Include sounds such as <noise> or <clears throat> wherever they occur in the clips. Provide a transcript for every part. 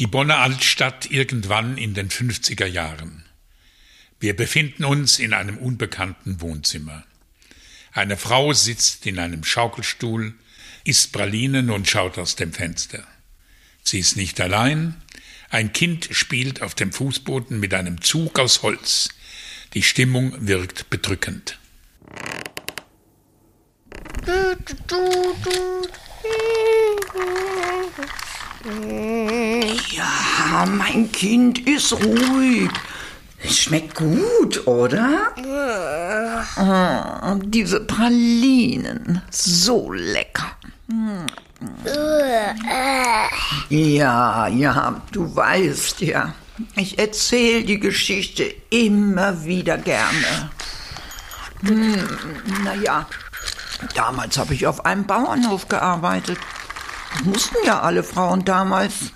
Die Bonner Altstadt irgendwann in den 50er Jahren. Wir befinden uns in einem unbekannten Wohnzimmer. Eine Frau sitzt in einem Schaukelstuhl, isst Pralinen und schaut aus dem Fenster. Sie ist nicht allein. Ein Kind spielt auf dem Fußboden mit einem Zug aus Holz. Die Stimmung wirkt bedrückend. Ja, mein Kind ist ruhig. Es schmeckt gut, oder? Oh, diese Pralinen, so lecker. Ja, ja, du weißt ja. Ich erzähle die Geschichte immer wieder gerne. Hm, naja, damals habe ich auf einem Bauernhof gearbeitet. Das mussten ja alle Frauen damals.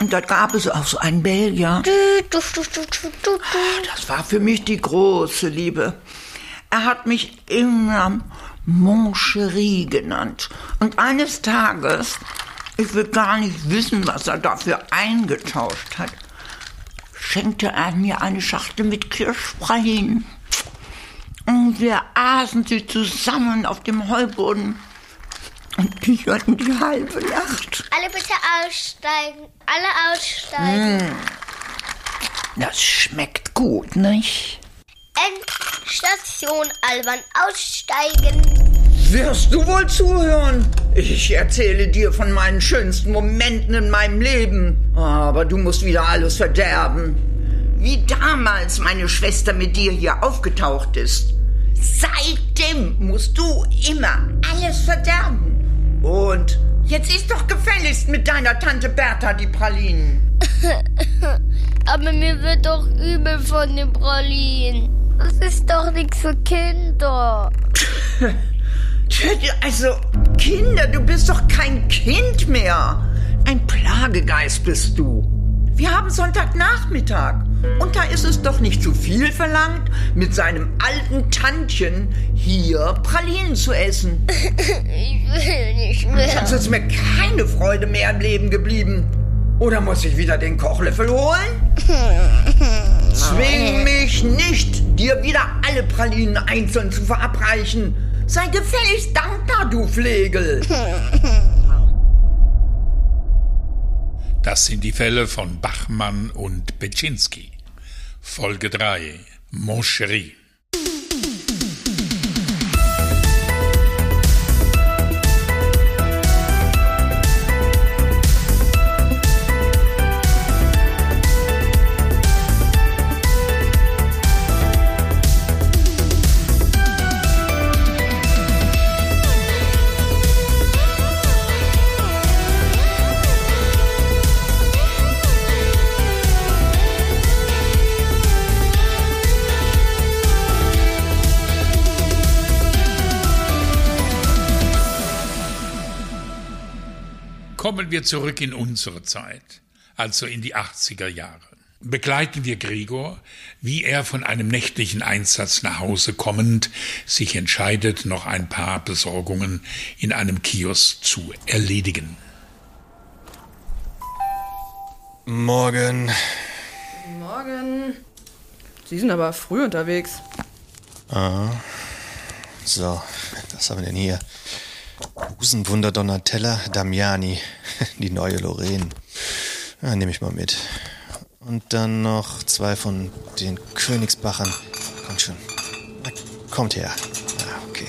Und da gab es auch so einen Belgier. Das war für mich die große Liebe. Er hat mich immer Mon Cherie genannt. Und eines Tages, ich will gar nicht wissen, was er dafür eingetauscht hat, schenkte er mir eine Schachtel mit Kirschpralinen. Und wir aßen sie zusammen auf dem Heuboden und kicherten die halbe Nacht. Alle bitte aussteigen. Alle aussteigen. Das schmeckt gut, nicht? Endstation Alban aussteigen. Wirst du wohl zuhören? Ich erzähle dir von meinen schönsten Momenten in meinem Leben. Aber du musst wieder alles verderben. Wie damals meine Schwester mit dir hier aufgetaucht ist. Seitdem musst du immer alles verderben. Und jetzt ist doch gefälligst mit deiner Tante Bertha die Pralinen. <laughs> Aber mir wird doch übel von den Pralinen. Das ist doch nichts für Kinder. <laughs> Also, Kinder, du bist doch kein Kind mehr. Ein Plagegeist bist du. Wir haben Sonntagnachmittag. Und da ist es doch nicht zu viel verlangt, mit seinem alten Tantchen hier Pralinen zu essen. <laughs> Ich will nicht mehr. Sonst ist mir keine Freude mehr im Leben geblieben. Oder muss ich wieder den Kochlöffel holen? <laughs> Zwing mich nicht, dir wieder alle Pralinen einzeln zu verabreichen. Sei gefälligst dankbar, du Flegel. Das sind die Fälle von Bachmann und Petschinski. Folge 3. Moncherie. Wir zurück in unsere Zeit, also in die 80er Jahre. Begleiten wir Gregor, wie er von einem nächtlichen Einsatz nach Hause kommend sich entscheidet, noch ein paar Besorgungen in einem Kiosk zu erledigen. Morgen. Morgen. Sie sind aber früh unterwegs. So, was haben wir denn hier? Busenwunder Donatella Damiani. <laughs> Die neue Lorraine. Ja, nehme ich mal mit. Und dann noch zwei von den Königsbachern. Kommt schon. Na, kommt her. Ah, okay.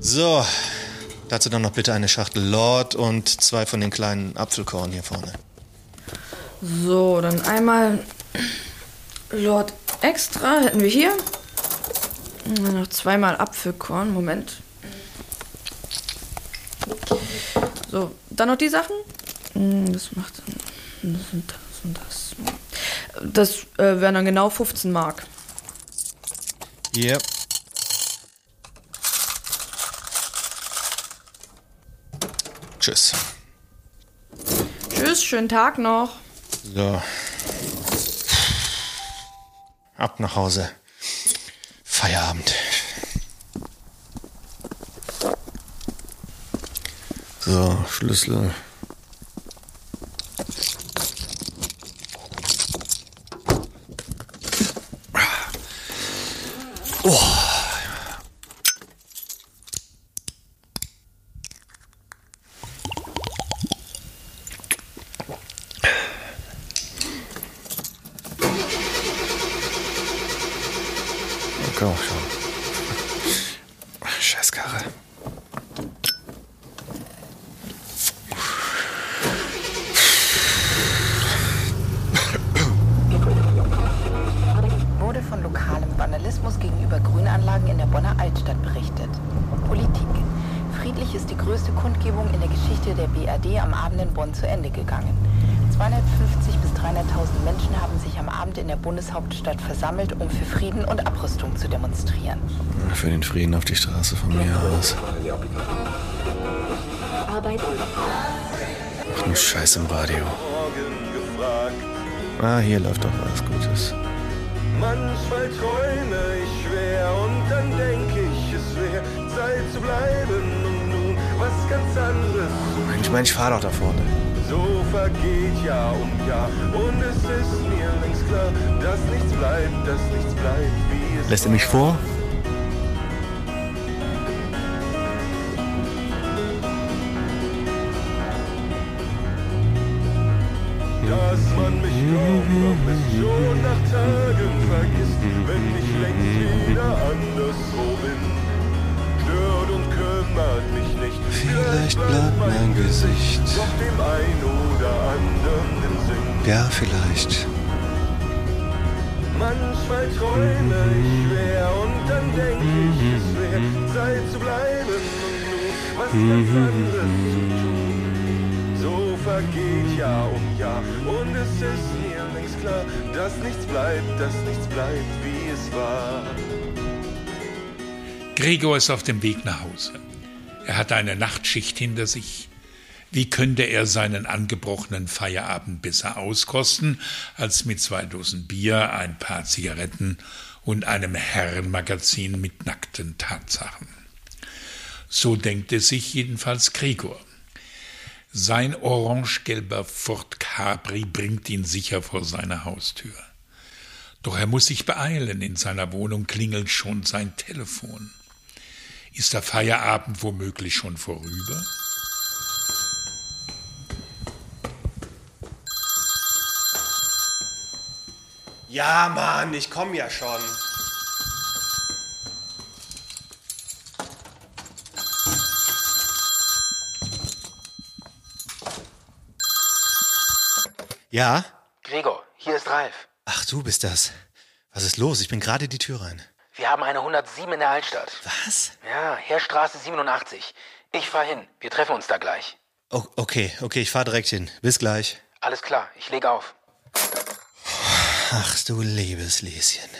So. Dazu dann noch bitte eine Schachtel Lord und zwei von den kleinen Apfelkorn hier vorne. So, dann einmal Lord Extra hätten wir hier. Noch zweimal Apfelkorn. Moment. So, dann noch die Sachen. Hm, Das macht dann. Das und das und das. Das äh, wären dann genau 15 Mark. Yep. Tschüss. Tschüss, schönen Tag noch. So. Ab nach Hause. Feierabend. So, Schlüssel. Mensch, fahr doch da vorne. So vergeht Jahr um Jahr und es ist mir längst klar, dass nichts bleibt, dass nichts bleibt, wie es Lässt er mich vor? Dass man mich noch bis schon nach Tagen vergisst, wenn ich längst wieder anderswo bin. Stört und kümmert mich nicht. Vielleicht bleibt mein Gesicht. Dem ein oder anderen. Ja, vielleicht. Manchmal träume ich schwer und dann denke ich, es wäre Zeit zu bleiben und nun was ganz anderes zu tun. So vergeht Jahr um Jahr und es ist mir längst klar, dass nichts bleibt, dass nichts bleibt, wie es war. Gregor ist auf dem Weg nach Hause. Er hat eine Nachtschicht hinter sich. Wie könnte er seinen angebrochenen Feierabend besser auskosten, als mit zwei Dosen Bier, ein paar Zigaretten und einem Herrenmagazin mit nackten Tatsachen? So denkt es sich jedenfalls Gregor. Sein orangegelber Ford Capri bringt ihn sicher vor seine Haustür. Doch er muss sich beeilen, in seiner Wohnung klingelt schon sein Telefon. Ist der Feierabend womöglich schon vorüber? Ja, Mann, ich komm ja schon. Ja? Gregor, hier ist Ralf. Ach, du bist das. Was ist los? Ich bin gerade die Tür rein. Wir haben eine 107 in der Altstadt. Was? Ja, Heerstraße 87. Ich fahr hin. Wir treffen uns da gleich. O okay, okay, ich fahr direkt hin. Bis gleich. Alles klar, ich leg auf. Ach du liebes Lieschen.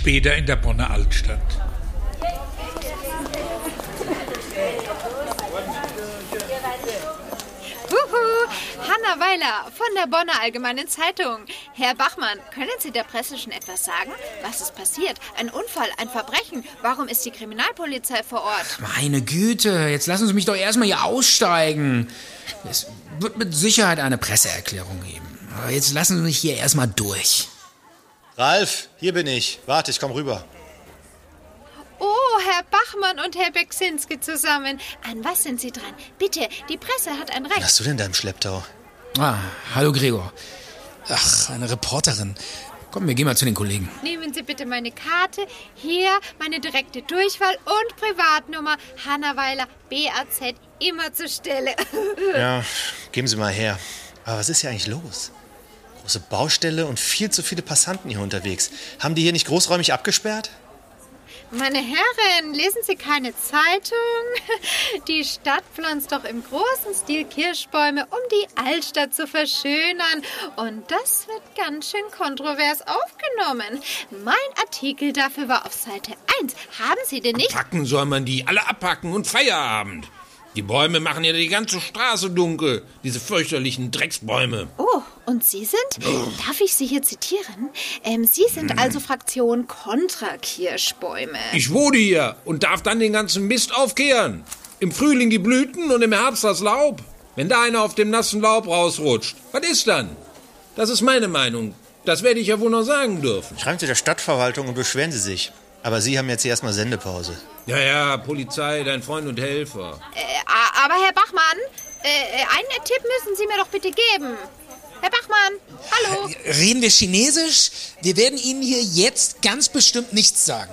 Später in der Bonner Altstadt. Hanna Weiler von der Bonner Allgemeinen Zeitung. Herr Bachmann, können Sie der Presse schon etwas sagen? Was ist passiert? Ein Unfall, ein Verbrechen? Warum ist die Kriminalpolizei vor Ort? Meine Güte, jetzt lassen Sie mich doch erstmal hier aussteigen. Es wird mit Sicherheit eine Presseerklärung geben. Aber jetzt lassen Sie mich hier erstmal durch. Ralf, hier bin ich. Warte, ich komm rüber. Oh, Herr Bachmann und Herr Beksinski zusammen. An was sind Sie dran? Bitte, die Presse hat ein Was Recht. hast du denn da im Schlepptau? Ah, hallo Gregor. Ach, eine Reporterin. Komm, wir gehen mal zu den Kollegen. Nehmen Sie bitte meine Karte. Hier meine direkte Durchwahl und Privatnummer. Hanna Weiler, BAZ, immer zur Stelle. <laughs> Ja, geben Sie mal her. Aber was ist hier eigentlich los? Große Baustelle und viel zu viele Passanten hier unterwegs. Haben die hier nicht großräumig abgesperrt? Meine Herren, lesen Sie keine Zeitung? <laughs> Die Stadt pflanzt doch im großen Stil Kirschbäume, um die Altstadt zu verschönern. Und das wird ganz schön kontrovers aufgenommen. Mein Artikel dafür war auf Seite 1. Haben Sie den nicht? Packen soll man die alle abpacken und Feierabend. Die Bäume machen ja die ganze Straße dunkel. Diese fürchterlichen Drecksbäume. Oh, und Sie sind? Darf ich Sie hier zitieren? Ähm, Sie sind also Fraktion kontra Kirschbäume. Ich wohne hier und darf dann den ganzen Mist aufkehren. Im Frühling die Blüten und im Herbst das Laub. Wenn da einer auf dem nassen Laub rausrutscht, was ist dann? Das ist meine Meinung. Das werde ich ja wohl noch sagen dürfen. Schreiben Sie der Stadtverwaltung und beschweren Sie sich. Aber Sie haben jetzt hier erstmal Sendepause. Ja, ja, Polizei, dein Freund und Helfer. Äh, aber Herr Bachmann, äh, äh, einen Tipp müssen Sie mir doch bitte geben. Herr Bachmann, hallo. Reden wir Chinesisch? Wir werden Ihnen hier jetzt ganz bestimmt nichts sagen.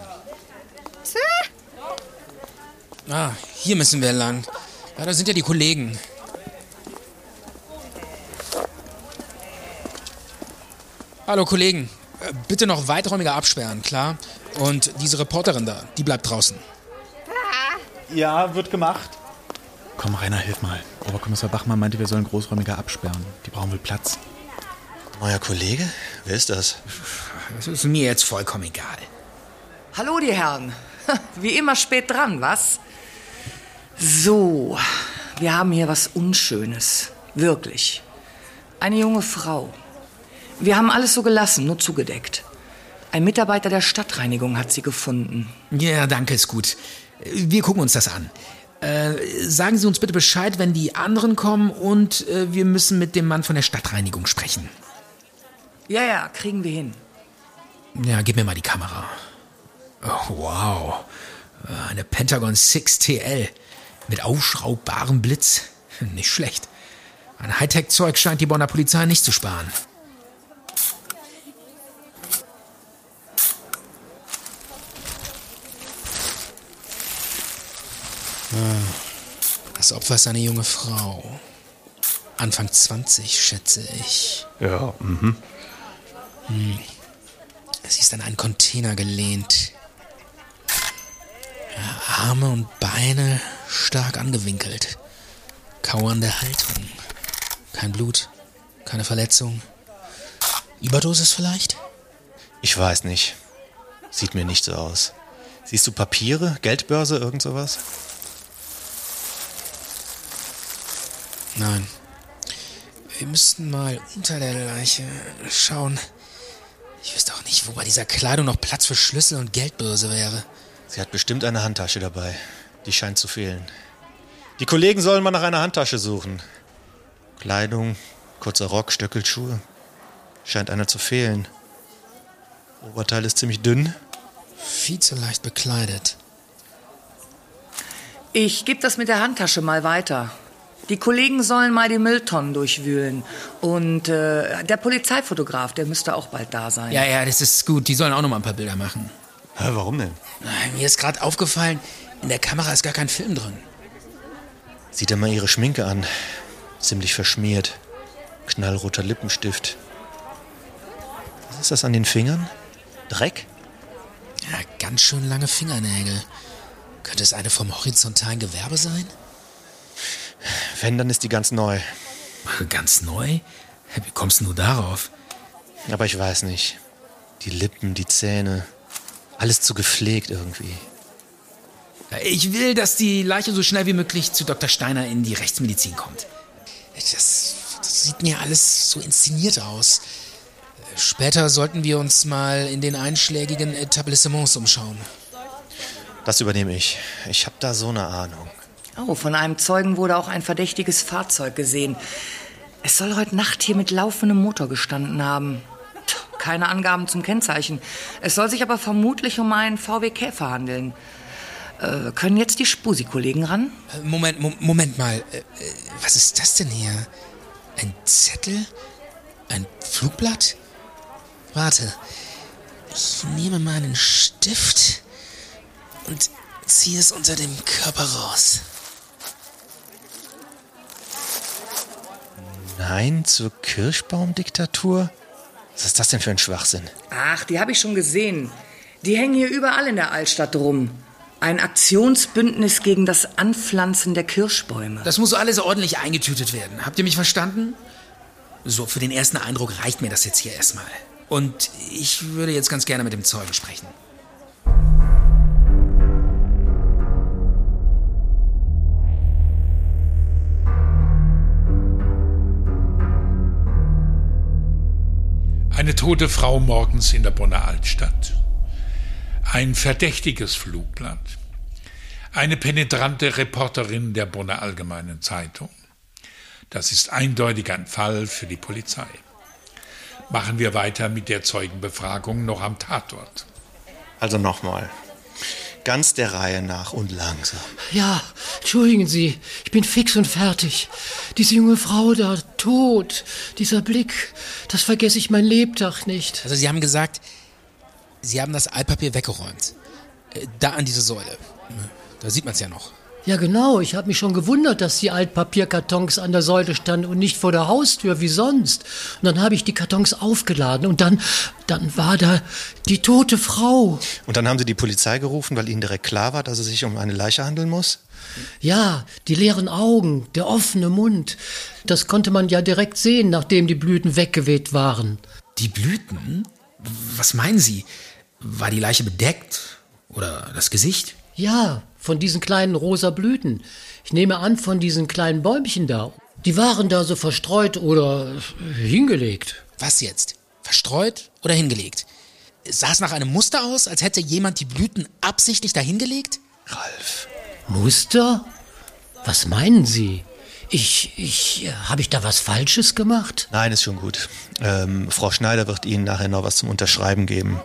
Ah, hier müssen wir lang. Ja, da sind ja die Kollegen. Hallo Kollegen, Äh, bitte noch weiträumiger absperren, klar? Und diese Reporterin da, die bleibt draußen. Ja, wird gemacht. Komm, Rainer, hilf mal. Oberkommissar Bachmann meinte, wir sollen großräumiger absperren. Die brauchen wohl Platz. Neuer Kollege? Wer ist das? Das ist mir jetzt vollkommen egal. Hallo, die Herren. <laughs> Wie immer spät dran, was? So, wir haben hier was Unschönes. Wirklich. Eine junge Frau. Wir haben alles so gelassen, nur zugedeckt. Ein Mitarbeiter der Stadtreinigung hat sie gefunden. Ja, danke, ist gut. Wir gucken uns das an. Äh, sagen Sie uns bitte Bescheid, wenn die anderen kommen und äh, wir müssen mit dem Mann von der Stadtreinigung sprechen. Ja, ja, kriegen wir hin. Ja, gib mir mal die Kamera. Oh, wow. Äh, Eine Pentagon 6 TL mit aufschraubbarem Blitz. <laughs> Nicht schlecht. An Hightech-Zeug scheint die Bonner Polizei nicht zu sparen. Das Opfer ist eine junge Frau. Anfang 20, schätze ich. Ja, mhm. Hm. Sie ist an einen Container gelehnt. Ja, Arme und Beine stark angewinkelt. Kauernde Haltung. Kein Blut, keine Verletzung. Überdosis vielleicht? Ich weiß nicht. Sieht mir nicht so aus. Siehst du Papiere, Geldbörse, irgend sowas? Nein. Wir müssten mal unter der Leiche schauen. Ich wüsste auch nicht, wo bei dieser Kleidung noch Platz für Schlüssel und Geldbörse wäre. Sie hat bestimmt eine Handtasche dabei. Die scheint zu fehlen. Die Kollegen sollen mal nach einer Handtasche suchen. Kleidung, kurzer Rock, Stöckelschuhe. Scheint einer zu fehlen. Oberteil ist ziemlich dünn. Viel zu leicht bekleidet. Ich gebe das mit der Handtasche mal weiter. Die Kollegen sollen mal die Mülltonnen durchwühlen. Und äh, der Polizeifotograf, der müsste auch bald da sein. Ja, ja, das ist gut. Die sollen auch noch mal ein paar Bilder machen. Hä, warum denn? Mir ist gerade aufgefallen, in der Kamera ist gar kein Film drin. Sieh dir mal ihre Schminke an. Ziemlich verschmiert. Knallroter Lippenstift. Was ist das an den Fingern? Dreck? Ja, ganz schön lange Fingernägel. Könnte es eine vom horizontalen Gewerbe sein? Wenn, dann ist die ganz neu. Ganz neu? Wie kommst du darauf? Aber ich weiß nicht. Die Lippen, die Zähne. Alles zu gepflegt irgendwie. Ich will, dass die Leiche so schnell wie möglich zu Dr. Steiner in die Rechtsmedizin kommt. Das, das sieht mir alles so inszeniert aus. Später sollten wir uns mal in den einschlägigen Etablissements umschauen. Das übernehme ich. Ich habe da so eine Ahnung. Oh, von einem Zeugen wurde auch ein verdächtiges Fahrzeug gesehen. Es soll heute Nacht hier mit laufendem Motor gestanden haben. Keine Angaben zum Kennzeichen. Es soll sich aber vermutlich um einen VW Käfer handeln. Äh, können jetzt die Spusi-Kollegen ran? Moment, Mo Moment mal. Äh, äh, Was ist das denn hier? Ein Zettel? Ein Flugblatt? Warte. Ich nehme mal einen Stift und ziehe es unter dem Körper raus. Nein zur Kirschbaumdiktatur? Was ist das denn für ein Schwachsinn? Ach, die habe ich schon gesehen. Die hängen hier überall in der Altstadt rum. Ein Aktionsbündnis gegen das Anpflanzen der Kirschbäume. Das muss alles ordentlich eingetütet werden. Habt ihr mich verstanden? So, für den ersten Eindruck reicht mir das jetzt hier erstmal. Und ich würde jetzt ganz gerne mit dem Zeugen sprechen. Eine tote Frau morgens in der Bonner Altstadt. Ein verdächtiges Flugblatt. Eine penetrante Reporterin der Bonner Allgemeinen Zeitung. Das ist eindeutig ein Fall für die Polizei. Machen wir weiter mit der Zeugenbefragung noch am Tatort. Also nochmal. Ganz der Reihe nach und langsam. Ja, entschuldigen Sie, ich bin fix und fertig. Diese junge Frau da, tot, dieser Blick, das vergesse ich mein Lebtag nicht. Also Sie haben gesagt, Sie haben das Altpapier weggeräumt. Äh, Da an diese Säule. Da sieht man es ja noch. Ja, genau, ich habe mich schon gewundert, dass die Altpapierkartons an der Säule standen und nicht vor der Haustür wie sonst. Und dann habe ich die Kartons aufgeladen und dann, dann war da die tote Frau. Und dann haben Sie die Polizei gerufen, weil Ihnen direkt klar war, dass es sich um eine Leiche handeln muss? Ja, die leeren Augen, der offene Mund. Das konnte man ja direkt sehen, nachdem die Blüten weggeweht waren. Die Blüten? Was meinen Sie? War die Leiche bedeckt? Oder das Gesicht? Ja, von diesen kleinen rosa Blüten. Ich nehme an, von diesen kleinen Bäumchen da. Die waren da so verstreut oder hingelegt. Was jetzt? Verstreut oder hingelegt? Sah es nach einem Muster aus, als hätte jemand die Blüten absichtlich dahingelegt? Ralf. Muster? Was meinen Sie? Ich, ich, habe ich da was Falsches gemacht? Nein, ist schon gut. Ähm, Frau Schneider wird Ihnen nachher noch was zum Unterschreiben geben.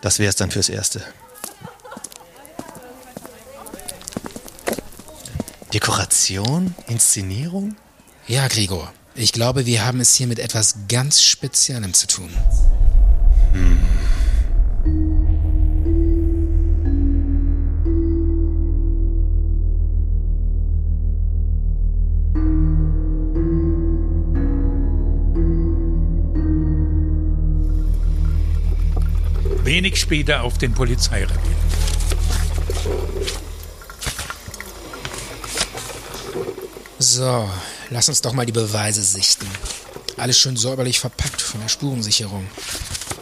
Das wäre es dann fürs Erste. Dekoration? Inszenierung? Ja, Gregor. Ich glaube, wir haben es hier mit etwas ganz Speziellem zu tun. Hm. Wenig später auf dem Polizeirevier. So, lass uns doch mal die Beweise sichten. Alles schön säuberlich verpackt von der Spurensicherung.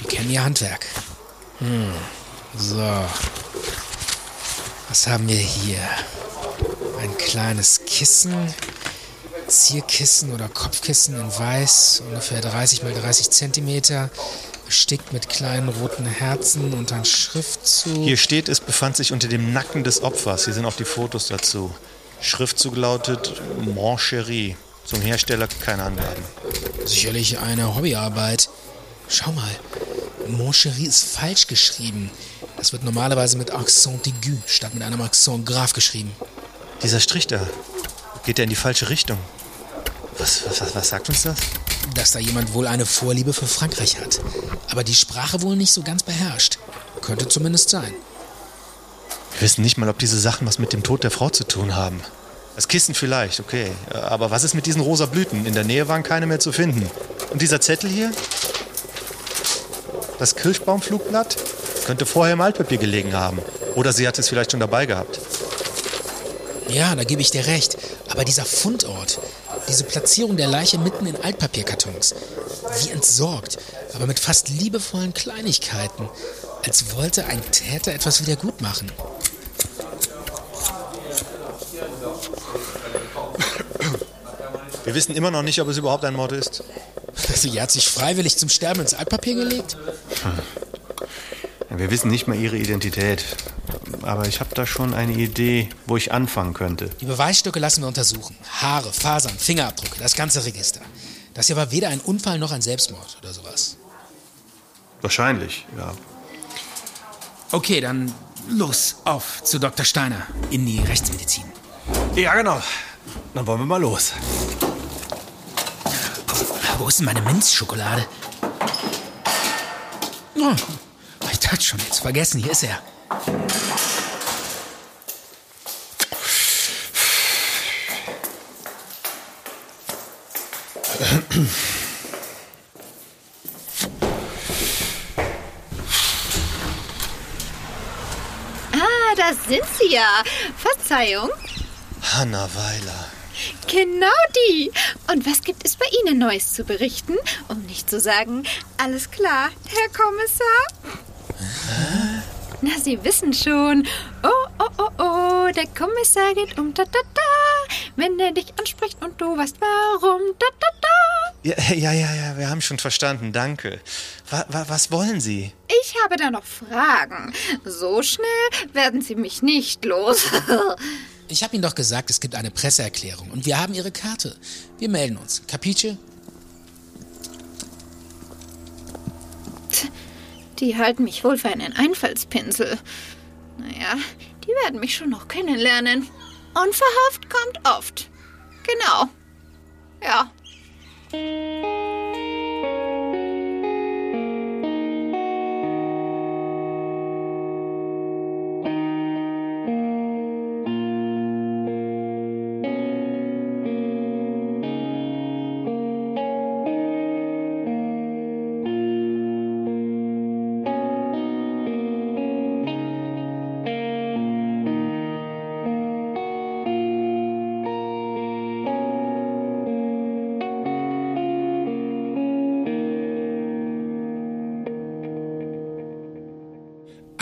Die kennen ihr Handwerk. Hm. So. Was haben wir hier? Ein kleines Kissen. Zierkissen oder Kopfkissen in weiß, ungefähr 30 mal 30 Zentimeter, bestickt mit kleinen roten Herzen und ein Schriftzug. Hier steht, es befand sich unter dem Nacken des Opfers. Hier sind auch die Fotos dazu. Schriftzug lautet Moncherie. Zum Hersteller keine Angaben. Sicherlich eine Hobbyarbeit. Schau mal, Moncherie ist falsch geschrieben. Das wird normalerweise mit Accent aigu statt mit einem Accent grave geschrieben. Dieser Strich da, geht er in die falsche Richtung? Was, was, was, was sagt uns das? Dass da jemand wohl eine Vorliebe für Frankreich hat. Aber die Sprache wohl nicht so ganz beherrscht. Könnte zumindest sein. Wir wissen nicht mal, ob diese Sachen was mit dem Tod der Frau zu tun haben. Das Kissen vielleicht, okay. Aber was ist mit diesen rosa Blüten? In der Nähe waren keine mehr zu finden. Und dieser Zettel hier? Das Kirschbaumflugblatt? Könnte vorher im Altpapier gelegen haben. Oder sie hat es vielleicht schon dabei gehabt. Ja, da gebe ich dir recht. Aber dieser Fundort, diese Platzierung der Leiche mitten in Altpapierkartons, wie entsorgt, aber mit fast liebevollen Kleinigkeiten, als wollte ein Täter etwas wieder gut machen. Wir wissen immer noch nicht, ob es überhaupt ein Mord ist. Sie hat sich freiwillig zum Sterben ins Altpapier gelegt? Ja, wir wissen nicht mal ihre Identität. Aber ich habe da schon eine Idee, wo ich anfangen könnte. Die Beweisstücke lassen wir untersuchen. Haare, Fasern, Fingerabdrücke, das ganze Register. Das hier war weder ein Unfall noch ein Selbstmord oder sowas. Wahrscheinlich, ja. Okay, dann los, auf zu Dr. Steiner in die Rechtsmedizin. Ja, genau. Dann wollen wir mal los. Wo ist denn meine Minzschokolade? Oh, ich dachte schon, jetzt vergessen, hier ist er. da sind Sie ja. Verzeihung. Hanna Weiler. Genau die. Und was gibt es bei Ihnen Neues zu berichten? Um nicht zu sagen, alles klar, Herr Kommissar. Na, Sie wissen schon. Oh, oh, oh, oh, der Kommissar geht um, da, da, da. Wenn er dich anspricht und du weißt warum, da, da, da. Ja, ja, ja, ja, wir haben schon verstanden, danke. Wa, wa, was wollen Sie? Ich habe da noch Fragen. So schnell werden Sie mich nicht los. <laughs> Ich habe Ihnen doch gesagt, es gibt eine Presseerklärung und wir haben Ihre Karte. Wir melden uns. Capiche? Die halten mich wohl für einen Einfallspinsel. Naja, die werden mich schon noch kennenlernen. Unverhofft kommt oft. Genau. Ja.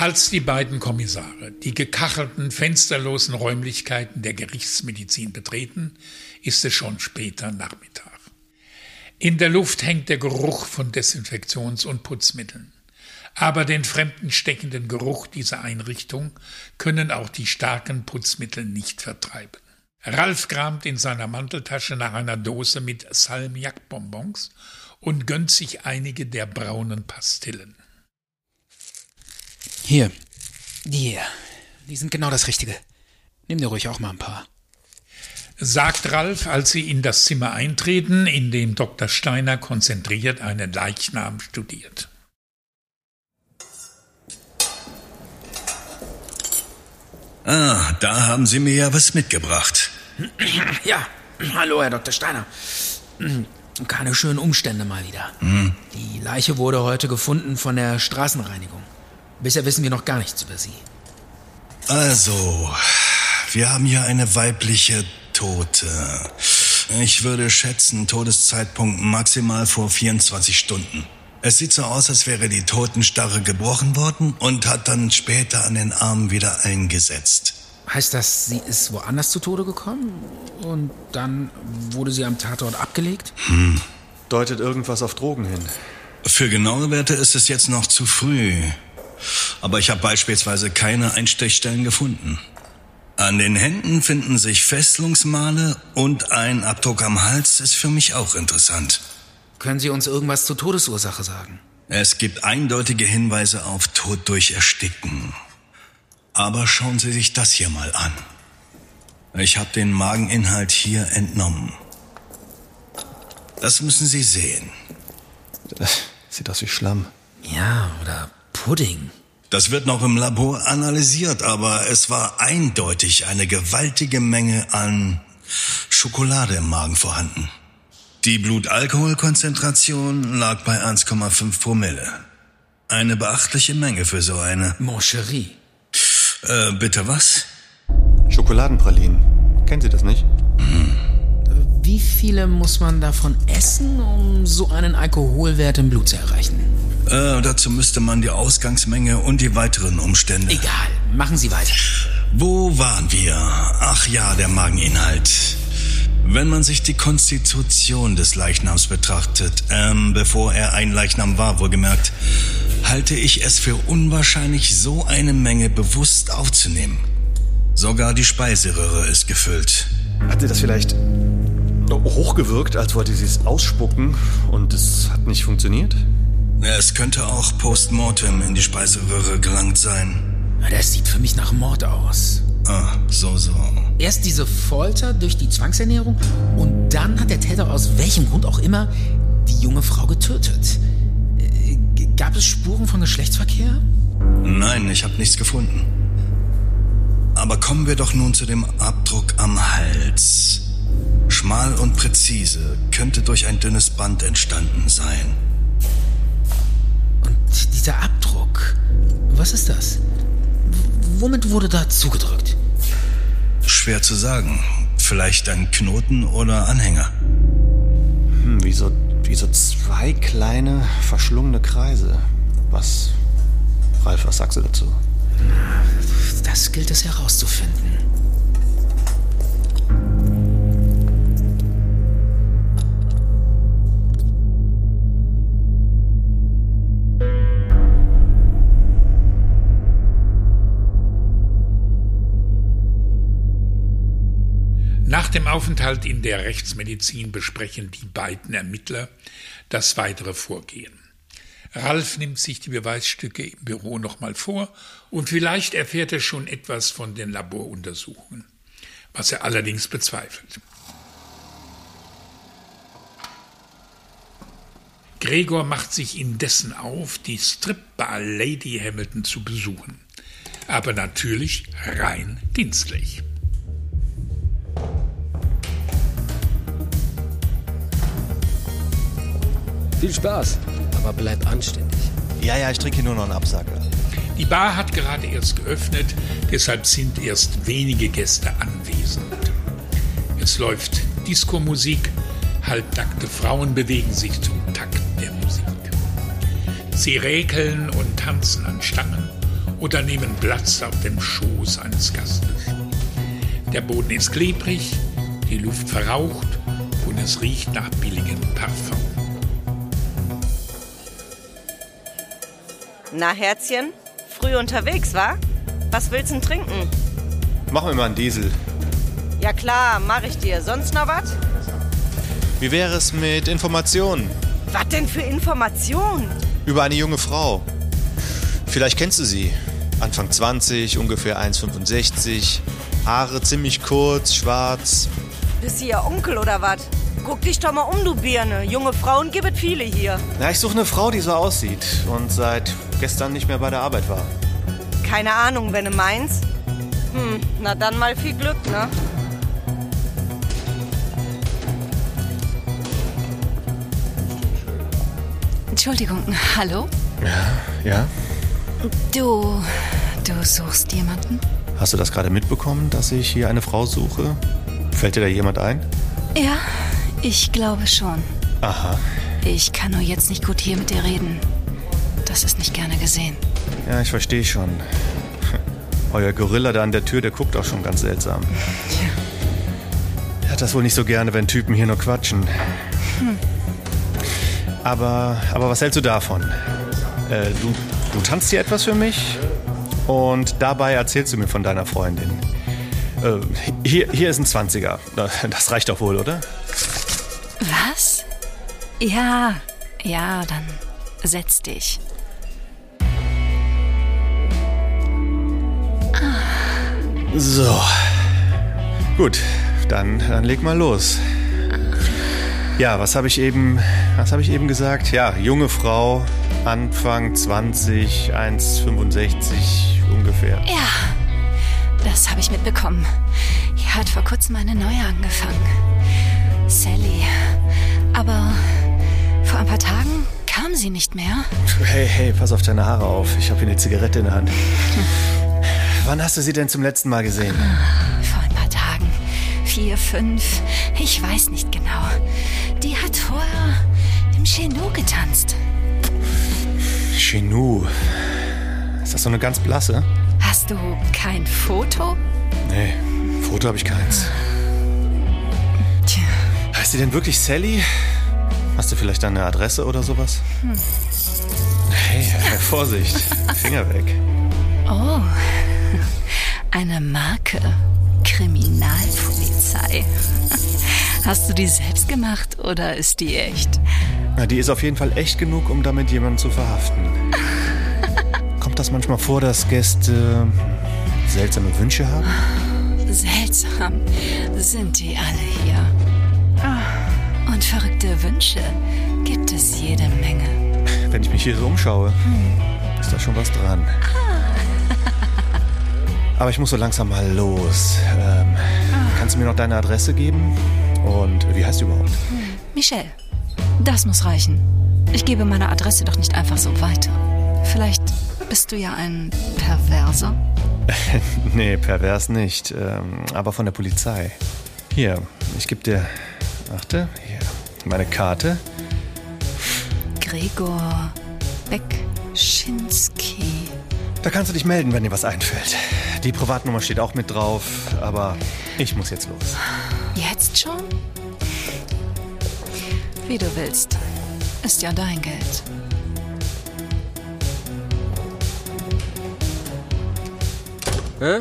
Als die beiden Kommissare die gekachelten, fensterlosen Räumlichkeiten der Gerichtsmedizin betreten, ist es schon später Nachmittag. In der Luft hängt der Geruch von Desinfektions- und Putzmitteln. Aber den fremden stechenden Geruch dieser Einrichtung können auch die starken Putzmittel nicht vertreiben. Ralf kramt in seiner Manteltasche nach einer Dose mit Salmiakbonbons und gönnt sich einige der braunen Pastillen. Hier. Die hier. Die sind genau das Richtige. Nimm dir ruhig auch mal ein paar. Sagt Ralf, als sie in das Zimmer eintreten, in dem Dr. Steiner konzentriert einen Leichnam studiert. Ah, da haben Sie mir ja was mitgebracht. <clears throat> Ja, hallo, Herr Dr. Steiner. Keine schönen Umstände mal wieder. Hm. Die Leiche wurde heute gefunden von der Straßenreinigung. Bisher wissen wir noch gar nichts über sie. Also, wir haben hier eine weibliche Tote. Ich würde schätzen, Todeszeitpunkt maximal vor 24 Stunden. Es sieht so aus, als wäre die Totenstarre gebrochen worden und hat dann später an den Armen wieder eingesetzt. Heißt das, sie ist woanders zu Tode gekommen? Und dann wurde sie am Tatort abgelegt? Hm. Deutet irgendwas auf Drogen hin? Für genaue Werte ist es jetzt noch zu früh. Aber ich habe beispielsweise keine Einstechstellen gefunden. An den Händen finden sich Fesselungsmale und ein Abdruck am Hals ist für mich auch interessant. Können Sie uns irgendwas zur Todesursache sagen? Es gibt eindeutige Hinweise auf Tod durch Ersticken. Aber schauen Sie sich das hier mal an. Ich habe den Mageninhalt hier entnommen. Das müssen Sie sehen. Das sieht aus wie Schlamm. Ja, oder Pudding. Das wird noch im Labor analysiert, aber es war eindeutig eine gewaltige Menge an Schokolade im Magen vorhanden. Die Blutalkoholkonzentration lag bei 1,5 Promille. Eine beachtliche Menge für so eine. Moncherie. Äh, bitte was? Schokoladenpralinen. Kennen Sie das nicht? Hm. Wie viele muss man davon essen, um so einen Alkoholwert im Blut zu erreichen? Äh, dazu müsste man die Ausgangsmenge und die weiteren Umstände. Egal, machen Sie weiter. Wo waren wir? Ach ja, der Mageninhalt. Wenn man sich die Konstitution des Leichnams betrachtet, ähm, bevor er ein Leichnam war, wohlgemerkt, halte ich es für unwahrscheinlich, so eine Menge bewusst aufzunehmen. Sogar die Speiseröhre ist gefüllt. Hat sie das vielleicht hochgewirkt, als wollte sie es ausspucken und es hat nicht funktioniert? Es könnte auch postmortem in die Speiseröhre gelangt sein. Das sieht für mich nach Mord aus. Ah, so, so. Erst diese Folter durch die Zwangsernährung und dann hat der Täter aus welchem Grund auch immer die junge Frau getötet. Äh, gab es Spuren von Geschlechtsverkehr? Nein, ich habe nichts gefunden. Aber kommen wir doch nun zu dem Abdruck am Hals. Schmal und präzise, könnte durch ein dünnes Band entstanden sein. Dieser Abdruck, was ist das? womit wurde da zugedrückt? Schwer zu sagen. Vielleicht ein Knoten oder Anhänger. Hm, wie so, wie so zwei kleine, verschlungene Kreise. Was, Ralf, was sagst du dazu? Das gilt es herauszufinden. Nach dem Aufenthalt in der Rechtsmedizin besprechen die beiden Ermittler das weitere Vorgehen. Ralf nimmt sich die Beweisstücke im Büro nochmal vor und vielleicht erfährt er schon etwas von den Laboruntersuchungen, was er allerdings bezweifelt. Gregor macht sich indessen auf, die Stripbar Lady Hamilton zu besuchen, aber natürlich rein dienstlich. Viel Spaß, aber bleib anständig. Ja, ja, ich trinke hier nur noch einen Absacker. Die Bar hat gerade erst geöffnet, deshalb sind erst wenige Gäste anwesend. Es läuft Disco-Musik, halbnackte Frauen bewegen sich zum Takt der Musik. Sie räkeln und tanzen an Stangen oder nehmen Platz auf dem Schoß eines Gastes. Der Boden ist klebrig, die Luft verraucht und es riecht nach billigem Parfum. Na, Herzchen? Früh unterwegs, wa? Was willst du denn trinken? Mach mir mal einen Diesel. Ja klar, mach ich dir. Sonst noch was? Wie wäre es mit Informationen? Was denn für Informationen? Über eine junge Frau. Vielleicht kennst du sie. Anfang 20, ungefähr 1,65. Haare ziemlich kurz, schwarz. Bist du ihr Onkel oder was? Guck dich doch mal um, du Birne. Junge Frauen gibt es viele hier. Na, ich suche eine Frau, die so aussieht und seit gestern nicht mehr bei der Arbeit war. Keine Ahnung, wenn du meinst. Hm, na dann mal viel Glück, ne? Entschuldigung, hallo? Ja, ja. Du. Du suchst jemanden? Hast du das gerade mitbekommen, dass ich hier eine Frau suche? Fällt dir da jemand ein? Ja, ich glaube schon. Aha. Ich kann nur jetzt nicht gut hier mit dir reden. Das ist nicht gerne gesehen. Ja, ich verstehe schon. <laughs> Euer Gorilla da an der Tür, der guckt auch schon ganz seltsam. Er hat das wohl nicht so gerne, wenn Typen hier nur quatschen. Hm. Aber, aber was hältst du davon? Äh, du, du tanzt hier etwas für mich und dabei erzählst du mir von deiner Freundin. Äh, hier, hier ist ein 20er. Das reicht doch wohl, oder? Was? Ja, ja, dann setz dich. So. Gut, dann, dann leg mal los. Ja, was habe ich eben, was habe ich eben gesagt? Ja, junge Frau, Anfang 20, 1,65 ungefähr. Ja, das habe ich mitbekommen. Hier hat vor kurzem eine neue angefangen. Sally. Aber vor ein paar Tagen kam sie nicht mehr. Hey, hey, pass auf deine Haare auf. Ich habe hier eine Zigarette in der Hand. <laughs> Wann hast du sie denn zum letzten Mal gesehen? Vor ein paar Tagen. Vier, fünf. Ich weiß nicht genau. Die hat vorher im Chenou getanzt. Chenou. Ist das so eine ganz blasse? Hast du kein Foto? Nee, Foto habe ich keins. Tja. Heißt sie denn wirklich Sally? Hast du vielleicht eine Adresse oder sowas? Hm. Hey, hey Vorsicht. Finger weg. Oh, eine Marke. Kriminalpolizei. <laughs> Hast du die selbst gemacht oder ist die echt? Na, die ist auf jeden Fall echt genug, um damit jemanden zu verhaften. <laughs> Kommt das manchmal vor, dass Gäste seltsame Wünsche haben? Seltsam sind die alle hier. Und verrückte Wünsche gibt es jede Menge. Wenn ich mich hier so umschaue, ist da schon was dran. Aber ich muss so langsam mal los. Ähm, kannst du mir noch deine Adresse geben? Und wie heißt du überhaupt? Michelle, das muss reichen. Ich gebe meine Adresse doch nicht einfach so weiter. Vielleicht bist du ja ein Perverser? <laughs> nee, pervers nicht. Ähm, aber von der Polizei. Hier, ich gebe dir. Achte, hier. Meine Karte. Gregor Bekschinski. Da kannst du dich melden, wenn dir was einfällt. Die Privatnummer steht auch mit drauf, aber ich muss jetzt los. Jetzt schon? Wie du willst. Ist ja dein Geld. Hä?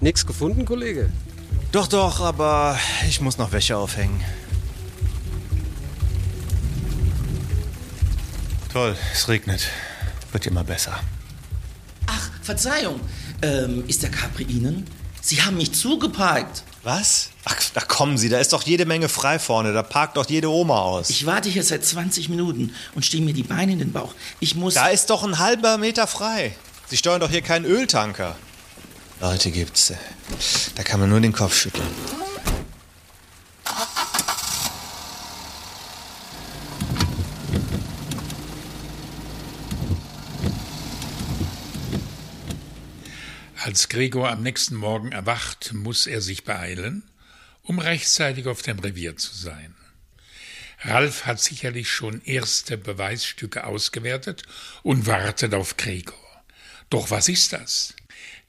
Nix gefunden, Kollege? Doch, doch, aber ich muss noch Wäsche aufhängen. Toll, es regnet. Wird immer besser. Ach, Verzeihung. Ähm, ist der Capri Ihnen? Sie haben mich zugeparkt. Was? Ach, da kommen Sie, da ist doch jede Menge frei vorne. Da parkt doch jede Oma aus. Ich warte hier seit 20 Minuten und stehe mir die Beine in den Bauch. Ich muss. Da ist doch ein halber Meter frei. Sie steuern doch hier keinen Öltanker. Leute gibt's. Da kann man nur den Kopf schütteln. Als Gregor am nächsten Morgen erwacht, muss er sich beeilen, um rechtzeitig auf dem Revier zu sein. Ralf hat sicherlich schon erste Beweisstücke ausgewertet und wartet auf Gregor. Doch was ist das?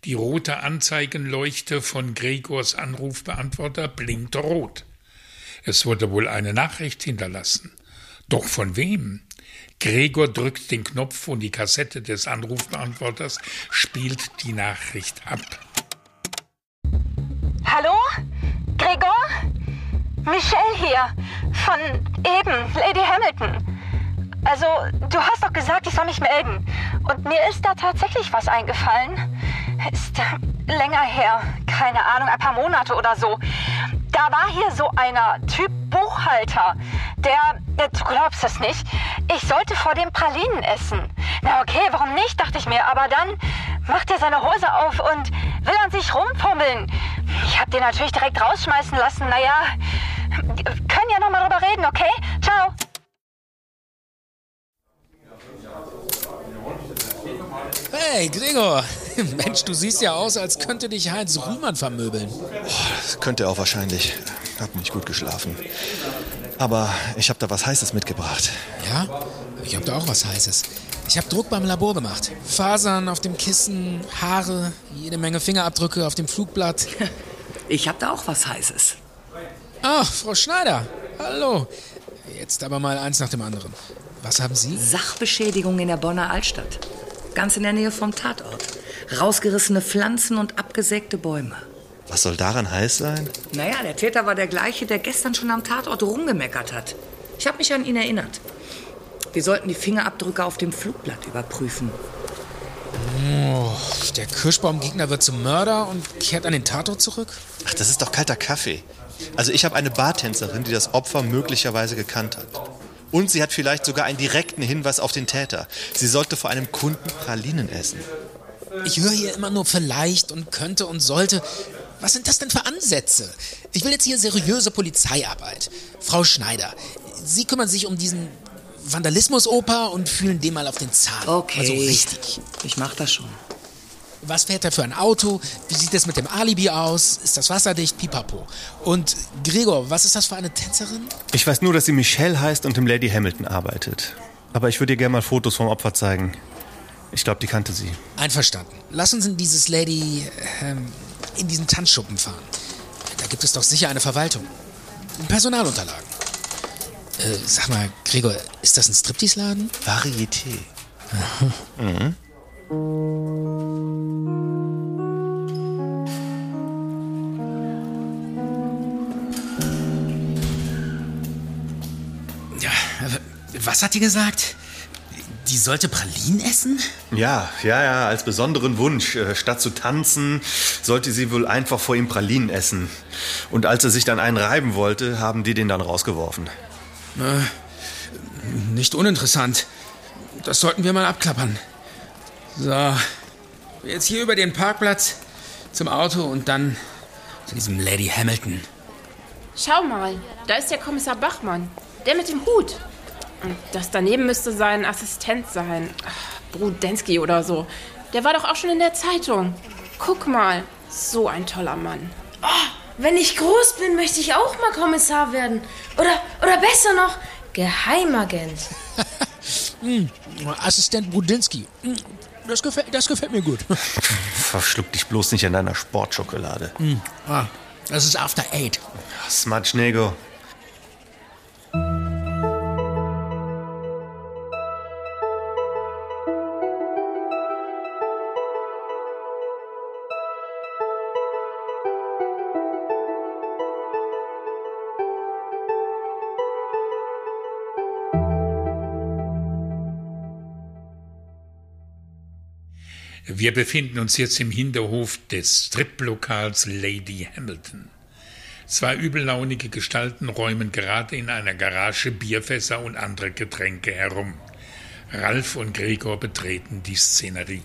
Die rote Anzeigenleuchte von Gregors Anrufbeantworter blinkt rot. Es wurde wohl eine Nachricht hinterlassen. Doch von wem? Gregor drückt den Knopf und die Kassette des Anrufbeantworters spielt die Nachricht ab. Hallo? Gregor? Michelle hier. Von eben, Lady Hamilton. Also, du hast doch gesagt, ich soll mich melden. Und mir ist da tatsächlich was eingefallen. Ist länger her. Keine Ahnung, ein paar Monate oder so. Da war hier so einer Typ Buchhalter. Der, äh, du glaubst es nicht, ich sollte vor dem Pralinen essen. Na okay, warum nicht, dachte ich mir. Aber dann macht er seine Hose auf und will an sich rumfummeln. Ich hab den natürlich direkt rausschmeißen lassen. Naja, können ja noch mal drüber reden, okay? Ciao. Hey, Gregor. <laughs> Mensch, du siehst ja aus, als könnte dich Heinz Rühmann vermöbeln. Das könnte er auch wahrscheinlich. Hab nicht gut geschlafen. Aber ich habe da was Heißes mitgebracht. Ja? Ich habe da auch was Heißes. Ich habe Druck beim Labor gemacht. Fasern auf dem Kissen, Haare, jede Menge Fingerabdrücke auf dem Flugblatt. <laughs> Ich habe da auch was Heißes. Ach, Frau Schneider. Hallo. Jetzt aber mal eins nach dem anderen. Was haben Sie? Sachbeschädigung in der Bonner Altstadt. Ganz in der Nähe vom Tatort. Rausgerissene Pflanzen und abgesägte Bäume. Was soll daran heiß sein? Naja, der Täter war der gleiche, der gestern schon am Tatort rumgemeckert hat. Ich habe mich an ihn erinnert. Wir sollten die Fingerabdrücke auf dem Flugblatt überprüfen. Oh, der Kirschbaumgegner wird zum Mörder und kehrt an den Tatort zurück? Ach, das ist doch kalter Kaffee. Also ich habe eine Bartänzerin, die das Opfer möglicherweise gekannt hat. Und sie hat vielleicht sogar einen direkten Hinweis auf den Täter. Sie sollte vor einem Kunden Pralinen essen. Ich höre hier immer nur vielleicht und könnte und sollte. Was sind das denn für Ansätze? Ich will jetzt hier seriöse Polizeiarbeit. Frau Schneider, Sie kümmern sich um diesen Vandalismus-Oper und fühlen dem mal auf den Zahn. Okay. Also richtig. Ich mach das schon. Was fährt er für ein Auto? Wie sieht es mit dem Alibi aus? Ist das wasserdicht? Pipapo. Und Gregor, was ist das für eine Tänzerin? Ich weiß nur, dass sie Michelle heißt und im Lady Hamilton arbeitet. Aber ich würde dir gerne mal Fotos vom Opfer zeigen. Ich glaube, die kannte sie. Einverstanden. Lass uns in dieses Lady, ähm, in diesen Tanzschuppen fahren. Da gibt es doch sicher eine Verwaltung. Personalunterlagen. Äh, sag mal, Gregor, ist das ein Striptease-Laden? Varieté. <laughs> Mhm. Ja, was hat die gesagt? Die sollte Pralinen essen? Ja, ja, ja, als besonderen Wunsch. Äh, Statt zu tanzen, sollte sie wohl einfach vor ihm Pralinen essen. Und als er sich dann einen reiben wollte, haben die den dann rausgeworfen. Äh, nicht uninteressant. Das sollten wir mal abklappern. So, jetzt hier über den Parkplatz zum Auto und dann zu diesem Lady Hamilton. Schau mal, da ist der Kommissar Bachmann. Der mit dem Hut. Und das daneben müsste sein Assistent sein. Ach, Brudensky oder so. Der war doch auch schon in der Zeitung. Guck mal, so ein toller Mann. Oh, wenn ich groß bin, möchte ich auch mal Kommissar werden. Oder, oder besser noch, Geheimagent. <laughs> Hm, Assistent Budinski. Das gefällt, das gefällt mir gut. <laughs> Verschluck dich bloß nicht an deiner Sportschokolade. Hm, ah, das ist After Eight. Smudge Nego. Wir befinden uns jetzt im Hinterhof des Striplokals Lady Hamilton. Zwei übellaunige Gestalten räumen gerade in einer Garage Bierfässer und andere Getränke herum. Ralf und Gregor betreten die Szenerie.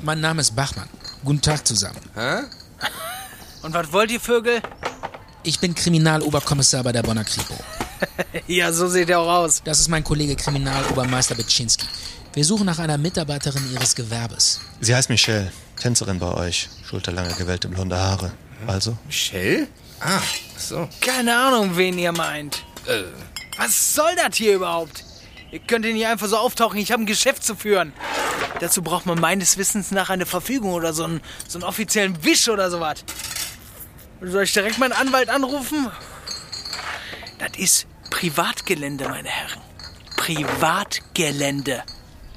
Mein Name ist Bachmann. Guten Tag zusammen. Hä? Und was wollt ihr, Vögel? Ich bin Kriminaloberkommissar bei der Bonner Kripo. <laughs> ja, so sieht er auch aus. Das ist mein Kollege Kriminalobermeister Betschinski. Wir suchen nach einer Mitarbeiterin Ihres Gewerbes. Sie heißt Michelle, Tänzerin bei euch. Schulterlange gewellte blonde Haare. Also? Michelle? Ah, so. Keine Ahnung, wen ihr meint. Äh. Was soll das hier überhaupt? Ihr könnt hier nicht einfach so auftauchen, ich habe ein Geschäft zu führen. Dazu braucht man meines Wissens nach eine Verfügung oder so einen, so einen offiziellen Wisch oder sowas. Soll ich direkt meinen Anwalt anrufen? Das ist Privatgelände, meine Herren. Privatgelände.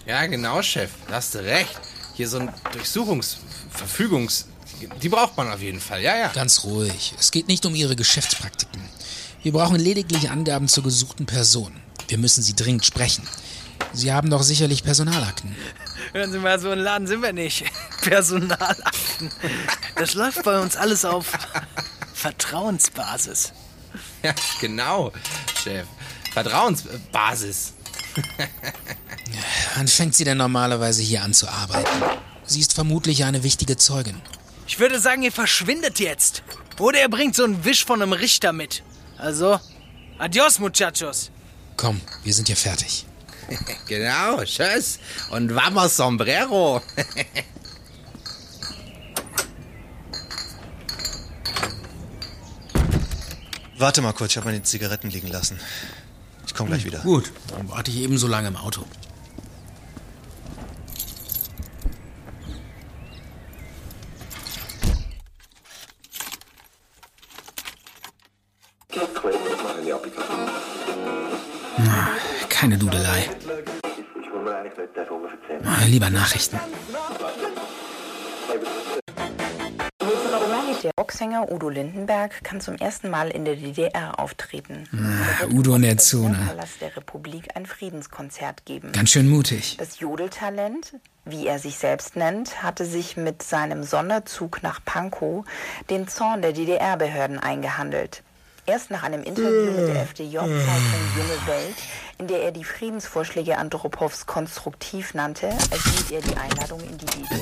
Ja, genau, Chef. Da hast du recht. Hier so ein Durchsuchungs-, Verfügungs-, die braucht man auf jeden Fall, ja, ja. Ganz ruhig. Es geht nicht um Ihre Geschäftspraktiken. Wir brauchen lediglich Angaben zur gesuchten Person. Wir müssen Sie dringend sprechen. Sie haben doch sicherlich Personalakten. <laughs> Hören Sie mal, so ein Laden sind wir nicht. <laughs> Personalakten. Das läuft bei uns alles auf <laughs> Vertrauensbasis. Ja, genau, Chef. Vertrauensbasis. <laughs> Wann fängt sie denn normalerweise hier an zu arbeiten? Sie ist vermutlich eine wichtige Zeugin. Ich würde sagen, ihr verschwindet jetzt. Oder ihr bringt so einen Wisch von einem Richter mit. Also, adios, muchachos. Komm, wir sind ja fertig. <laughs> genau, tschüss. Und vamos sombrero. <laughs> Warte mal kurz, ich habe meine Zigaretten liegen lassen. Ich komme gleich wieder. Gut, dann warte ich eben so lange im Auto. Na, keine Dudelei. Na, lieber Nachrichten. Der Boxsänger Udo Lindenberg kann zum ersten Mal in der DDR auftreten. Na, Udo in der Zone. Palast der Republik ein Friedenskonzert geben. Ganz schön mutig. Das Jodeltalent, wie er sich selbst nennt, hatte sich mit seinem Sonderzug nach Pankow den Zorn der DDR-Behörden eingehandelt. Erst nach einem Interview mit der FDJ-Zeitung Junge Welt, in der er die Friedensvorschläge Andropows konstruktiv nannte, erhielt er die Einladung in die DDR.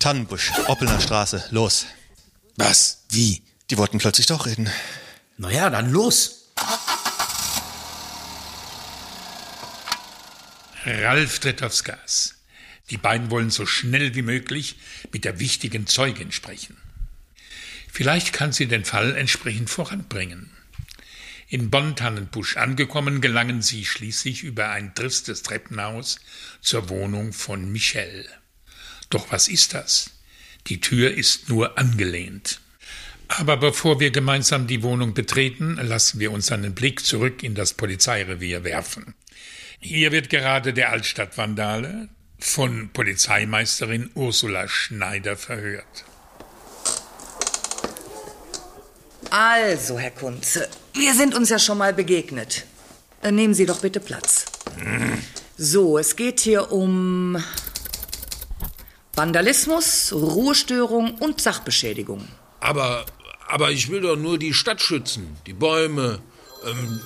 Tannenbusch, Oppelner Straße, los. Was? Wie? Die wollten plötzlich doch reden. Na ja, dann los. Ralf tritt aufs Gas. Die beiden wollen so schnell wie möglich mit der wichtigen Zeugin sprechen. Vielleicht kann sie den Fall entsprechend voranbringen. In Bonn-Tannenbusch angekommen, gelangen sie schließlich über ein tristes Treppenhaus zur Wohnung von Michelle. Doch was ist das? Die Tür ist nur angelehnt. Aber bevor wir gemeinsam die Wohnung betreten, lassen wir uns einen Blick zurück in das Polizeirevier werfen. Hier wird gerade der Altstadtvandale von Polizeimeisterin Ursula Schneider verhört. Also, Herr Kunze, wir sind uns ja schon mal begegnet. Dann nehmen Sie doch bitte Platz. So, es geht hier um Vandalismus, Ruhestörung und Sachbeschädigung. Aber, aber ich will doch nur die Stadt schützen, die Bäume, ähm,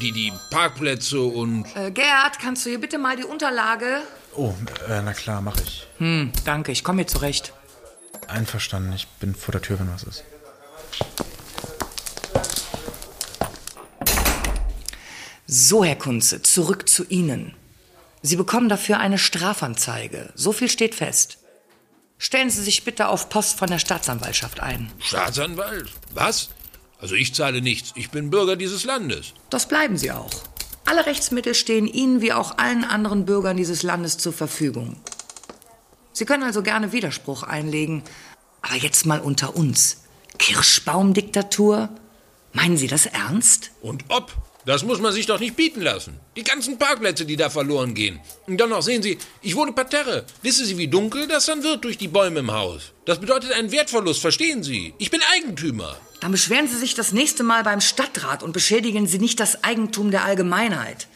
die, die Parkplätze und... Äh, Gerd, kannst du hier bitte mal die Unterlage... Oh, äh, na klar, mach ich. Hm, danke, ich komme hier zurecht. Einverstanden, ich bin vor der Tür, wenn was ist. So, Herr Kunze, zurück zu Ihnen. Sie bekommen dafür eine Strafanzeige. So viel steht fest. Stellen Sie sich bitte auf Post von der Staatsanwaltschaft ein. Staatsanwalt? Was? Also ich zahle nichts. Ich bin Bürger dieses Landes. Das bleiben Sie auch. Alle Rechtsmittel stehen Ihnen wie auch allen anderen Bürgern dieses Landes zur Verfügung. Sie können also gerne Widerspruch einlegen. Aber jetzt mal unter uns. Kirschbaumdiktatur? Meinen Sie das ernst? Und ob? Das muss man sich doch nicht bieten lassen. Die ganzen Parkplätze, die da verloren gehen. Und dann noch sehen Sie, ich wohne Parterre. Wissen Sie, wie dunkel das dann wird durch die Bäume im Haus? Das bedeutet einen Wertverlust, verstehen Sie? Ich bin Eigentümer. Dann beschweren Sie sich das nächste Mal beim Stadtrat und beschädigen Sie nicht das Eigentum der Allgemeinheit.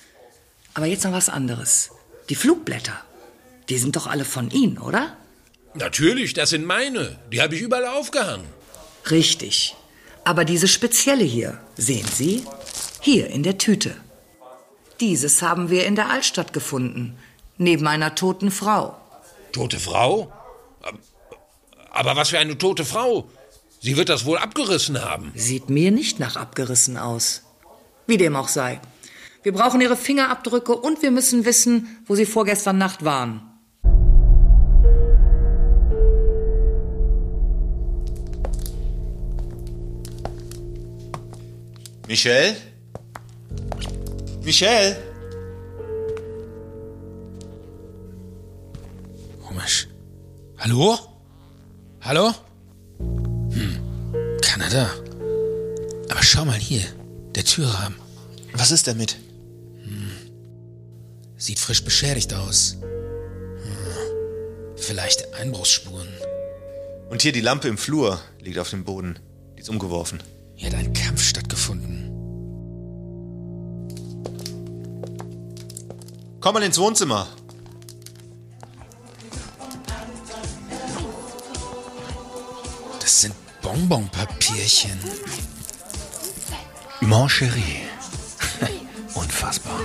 Aber jetzt noch was anderes. Die Flugblätter. Die sind doch alle von Ihnen, oder? Natürlich, das sind meine. Die habe ich überall aufgehangen. Richtig. Aber diese spezielle hier, sehen Sie? Hier in der Tüte. Dieses haben wir in der Altstadt gefunden, neben einer toten Frau. Tote Frau? Aber was für eine tote Frau? Sie wird das wohl abgerissen haben. Sieht mir nicht nach abgerissen aus. Wie dem auch sei. Wir brauchen Ihre Fingerabdrücke und wir müssen wissen, wo Sie vorgestern Nacht waren. Michelle? Michelle? Komisch. Hallo? Hallo? Hm, Kanada. Aber schau mal hier, der Türrahmen. Was ist damit? Hm. Sieht frisch beschädigt aus. Hm. Vielleicht Einbruchsspuren. Und hier die Lampe im Flur liegt auf dem Boden. Die ist umgeworfen. Hier hat ein Kampf stattgefunden. Komm mal ins Wohnzimmer. Das sind Bonbonpapierchen. Mon chéri. <laughs> Unfassbar.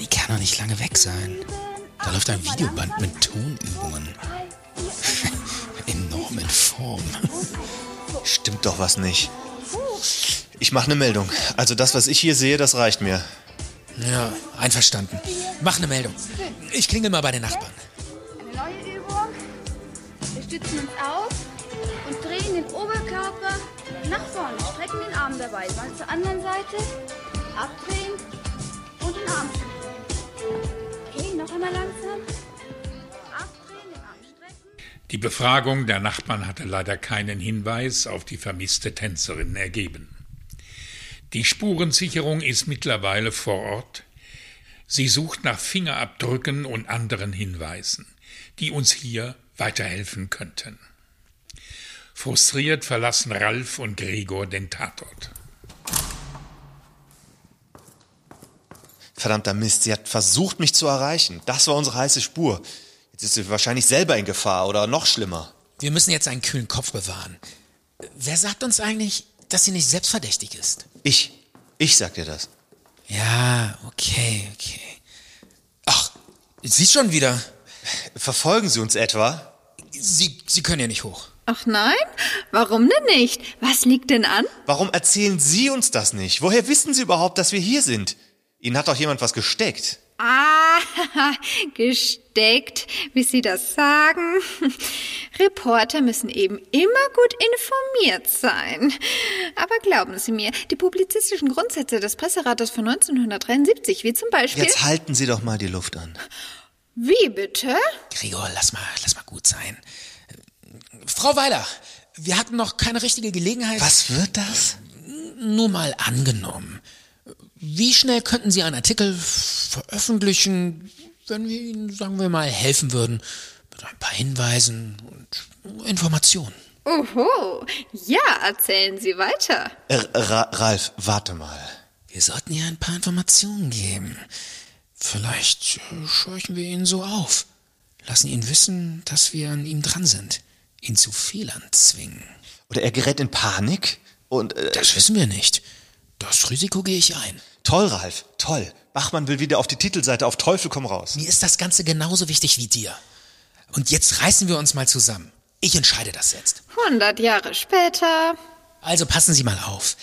Die kann doch nicht lange weg sein. Da läuft ein Videoband mit Tonübungen. <laughs> Enorm in Form. <laughs> Stimmt doch was nicht. Ich mache eine Meldung. Also das, was ich hier sehe, das reicht mir. Ja, einverstanden. Mach eine Meldung. Ich klingel mal bei den Nachbarn. Eine neue Übung. Wir stützen uns auf und drehen den Oberkörper nach vorne. Strecken den Arm dabei. Mal zur anderen Seite. Abdrehen und den Arm strecken. Okay, noch einmal langsam. Abdrehen, den Arm strecken. Die Befragung der Nachbarn hatte leider keinen Hinweis auf die vermisste Tänzerin ergeben. Die Spurensicherung ist mittlerweile vor Ort. Sie sucht nach Fingerabdrücken und anderen Hinweisen, die uns hier weiterhelfen könnten. Frustriert verlassen Ralf und Gregor den Tatort. Verdammter Mist, sie hat versucht, mich zu erreichen. Das war unsere heiße Spur. Jetzt ist sie wahrscheinlich selber in Gefahr oder noch schlimmer. Wir müssen jetzt einen kühlen Kopf bewahren. Wer sagt uns eigentlich, dass sie nicht selbstverdächtig ist? Ich. Ich sag dir das. Ja, okay, okay. Ach, sie schon wieder. Verfolgen Sie uns etwa? Sie, sie können ja nicht hoch. Ach nein? Warum denn nicht? Was liegt denn an? Warum erzählen Sie uns das nicht? Woher wissen Sie überhaupt, dass wir hier sind? Ihnen hat doch jemand was gesteckt. Ah, <laughs> gesteckt, wie Sie das sagen. <laughs> Reporter müssen eben immer gut informiert sein. Aber glauben Sie mir, die publizistischen Grundsätze des Presserates von 1973, wie zum Beispiel. Jetzt halten Sie doch mal die Luft an. Wie bitte? Gregor, lass mal, lass mal gut sein. Frau Weiler, wir hatten noch keine richtige Gelegenheit. Was wird das? Nur mal angenommen. Wie schnell könnten Sie einen Artikel veröffentlichen, wenn wir Ihnen, sagen wir mal, helfen würden mit ein paar Hinweisen und Informationen? Oho, ja, erzählen Sie weiter. R Ra Ralf, warte mal. Wir sollten ihr ein paar Informationen geben. Vielleicht scheuchen wir ihn so auf. Lassen ihn wissen, dass wir an ihm dran sind. Ihn zu Fehlern zwingen. Oder er gerät in Panik und. Äh, das wissen wir nicht. Das Risiko gehe ich ein. Toll, Ralf, toll. Bachmann will wieder auf die Titelseite auf Teufel komm raus. Mir ist das Ganze genauso wichtig wie dir. Und jetzt reißen wir uns mal zusammen. Ich entscheide das jetzt. 100 Jahre später. Also passen Sie mal auf.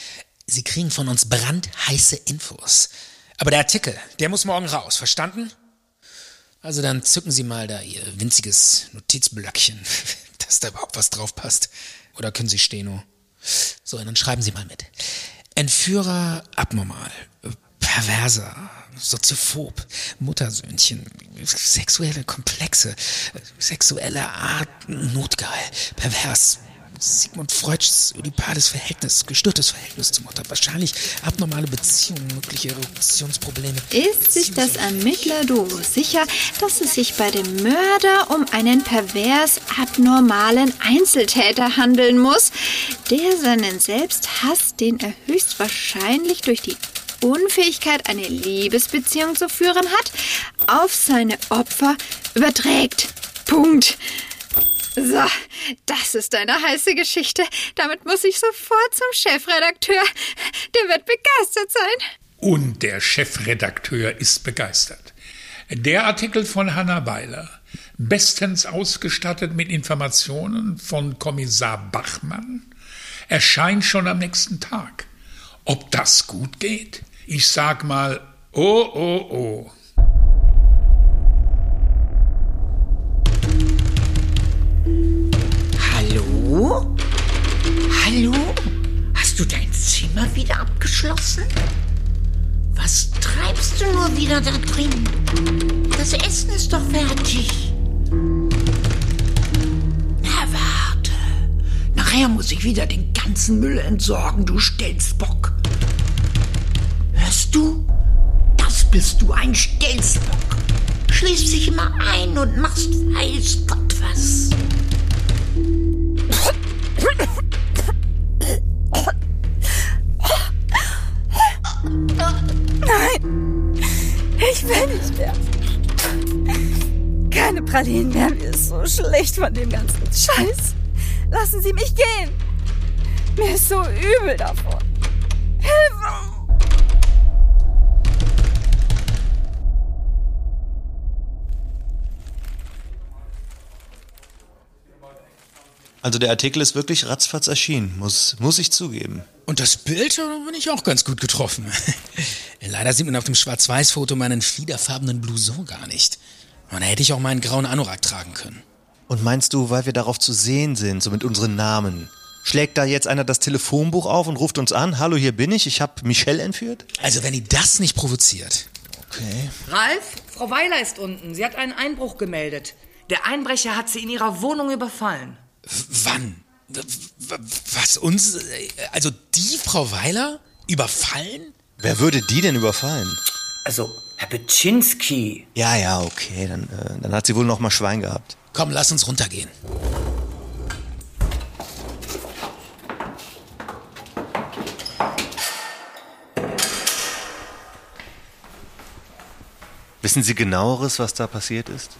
Sie kriegen von uns brandheiße Infos. Aber der Artikel, der muss morgen raus, verstanden? Also dann zücken Sie mal da Ihr winziges Notizblöckchen, <laughs> dass da überhaupt was drauf passt. Oder können Sie Steno? So, dann schreiben Sie mal mit. Entführer abnormal, perverser, soziophob, Muttersöhnchen, sexuelle Komplexe, sexuelle Art, notgeil, pervers, Sigmund Freuds Ödipales Verhältnis, gestörtes Verhältnis zur Mutter, wahrscheinlich abnormale Beziehungen, mögliche Eruptionsprobleme. Ist sich das Ermittlerduo sicher, dass es sich bei dem Mörder um einen pervers abnormalen Einzeltäter handeln muss, der seinen Selbsthass, den er höchstwahrscheinlich durch die Unfähigkeit, eine Liebesbeziehung zu führen hat, auf seine Opfer überträgt. Punkt. So, das ist eine heiße Geschichte. Damit muss ich sofort zum Chefredakteur. Der wird begeistert sein. Und der Chefredakteur ist begeistert. Der Artikel von Hanna Weiler, bestens ausgestattet mit Informationen von Kommissar Bachmann, erscheint schon am nächsten Tag. Ob das gut geht? Ich sag mal, oh, oh, oh. Hallo? Hast du dein Zimmer wieder abgeschlossen? Was treibst du nur wieder da drin? Das Essen ist doch fertig. Na warte. Nachher muss ich wieder den ganzen Müll entsorgen, du Stelzbock. Hörst du? Das bist du, ein Stelzbock. Schließt sich immer ein und machst weiß Gott was. Pralinen mehr. Mir ist so schlecht von dem ganzen Scheiß. Lassen Sie mich gehen. Mir ist so übel davon. Hilfe! Also der Artikel ist wirklich ratzfatz erschienen, muss, muss ich zugeben. Und das Bild da bin ich auch ganz gut getroffen. <laughs> Leider sieht man auf dem Schwarz-Weiß-Foto meinen fliederfarbenen Blouson gar nicht. Und da hätte ich auch meinen grauen Anorak tragen können. Und meinst du, weil wir darauf zu sehen sind, so mit unseren Namen, schlägt da jetzt einer das Telefonbuch auf und ruft uns an, hallo, hier bin ich, ich habe Michelle entführt? Also wenn die das nicht provoziert. Okay. Ralf, Frau Weiler ist unten. Sie hat einen Einbruch gemeldet. Der Einbrecher hat sie in ihrer Wohnung überfallen. Wann? Was uns, also die Frau Weiler überfallen? Wer würde die denn überfallen? Also, Herr Petschinski. Ja, ja, okay, dann, äh, dann hat sie wohl noch mal Schwein gehabt. Komm, lass uns runtergehen. Wissen Sie genaueres, was da passiert ist?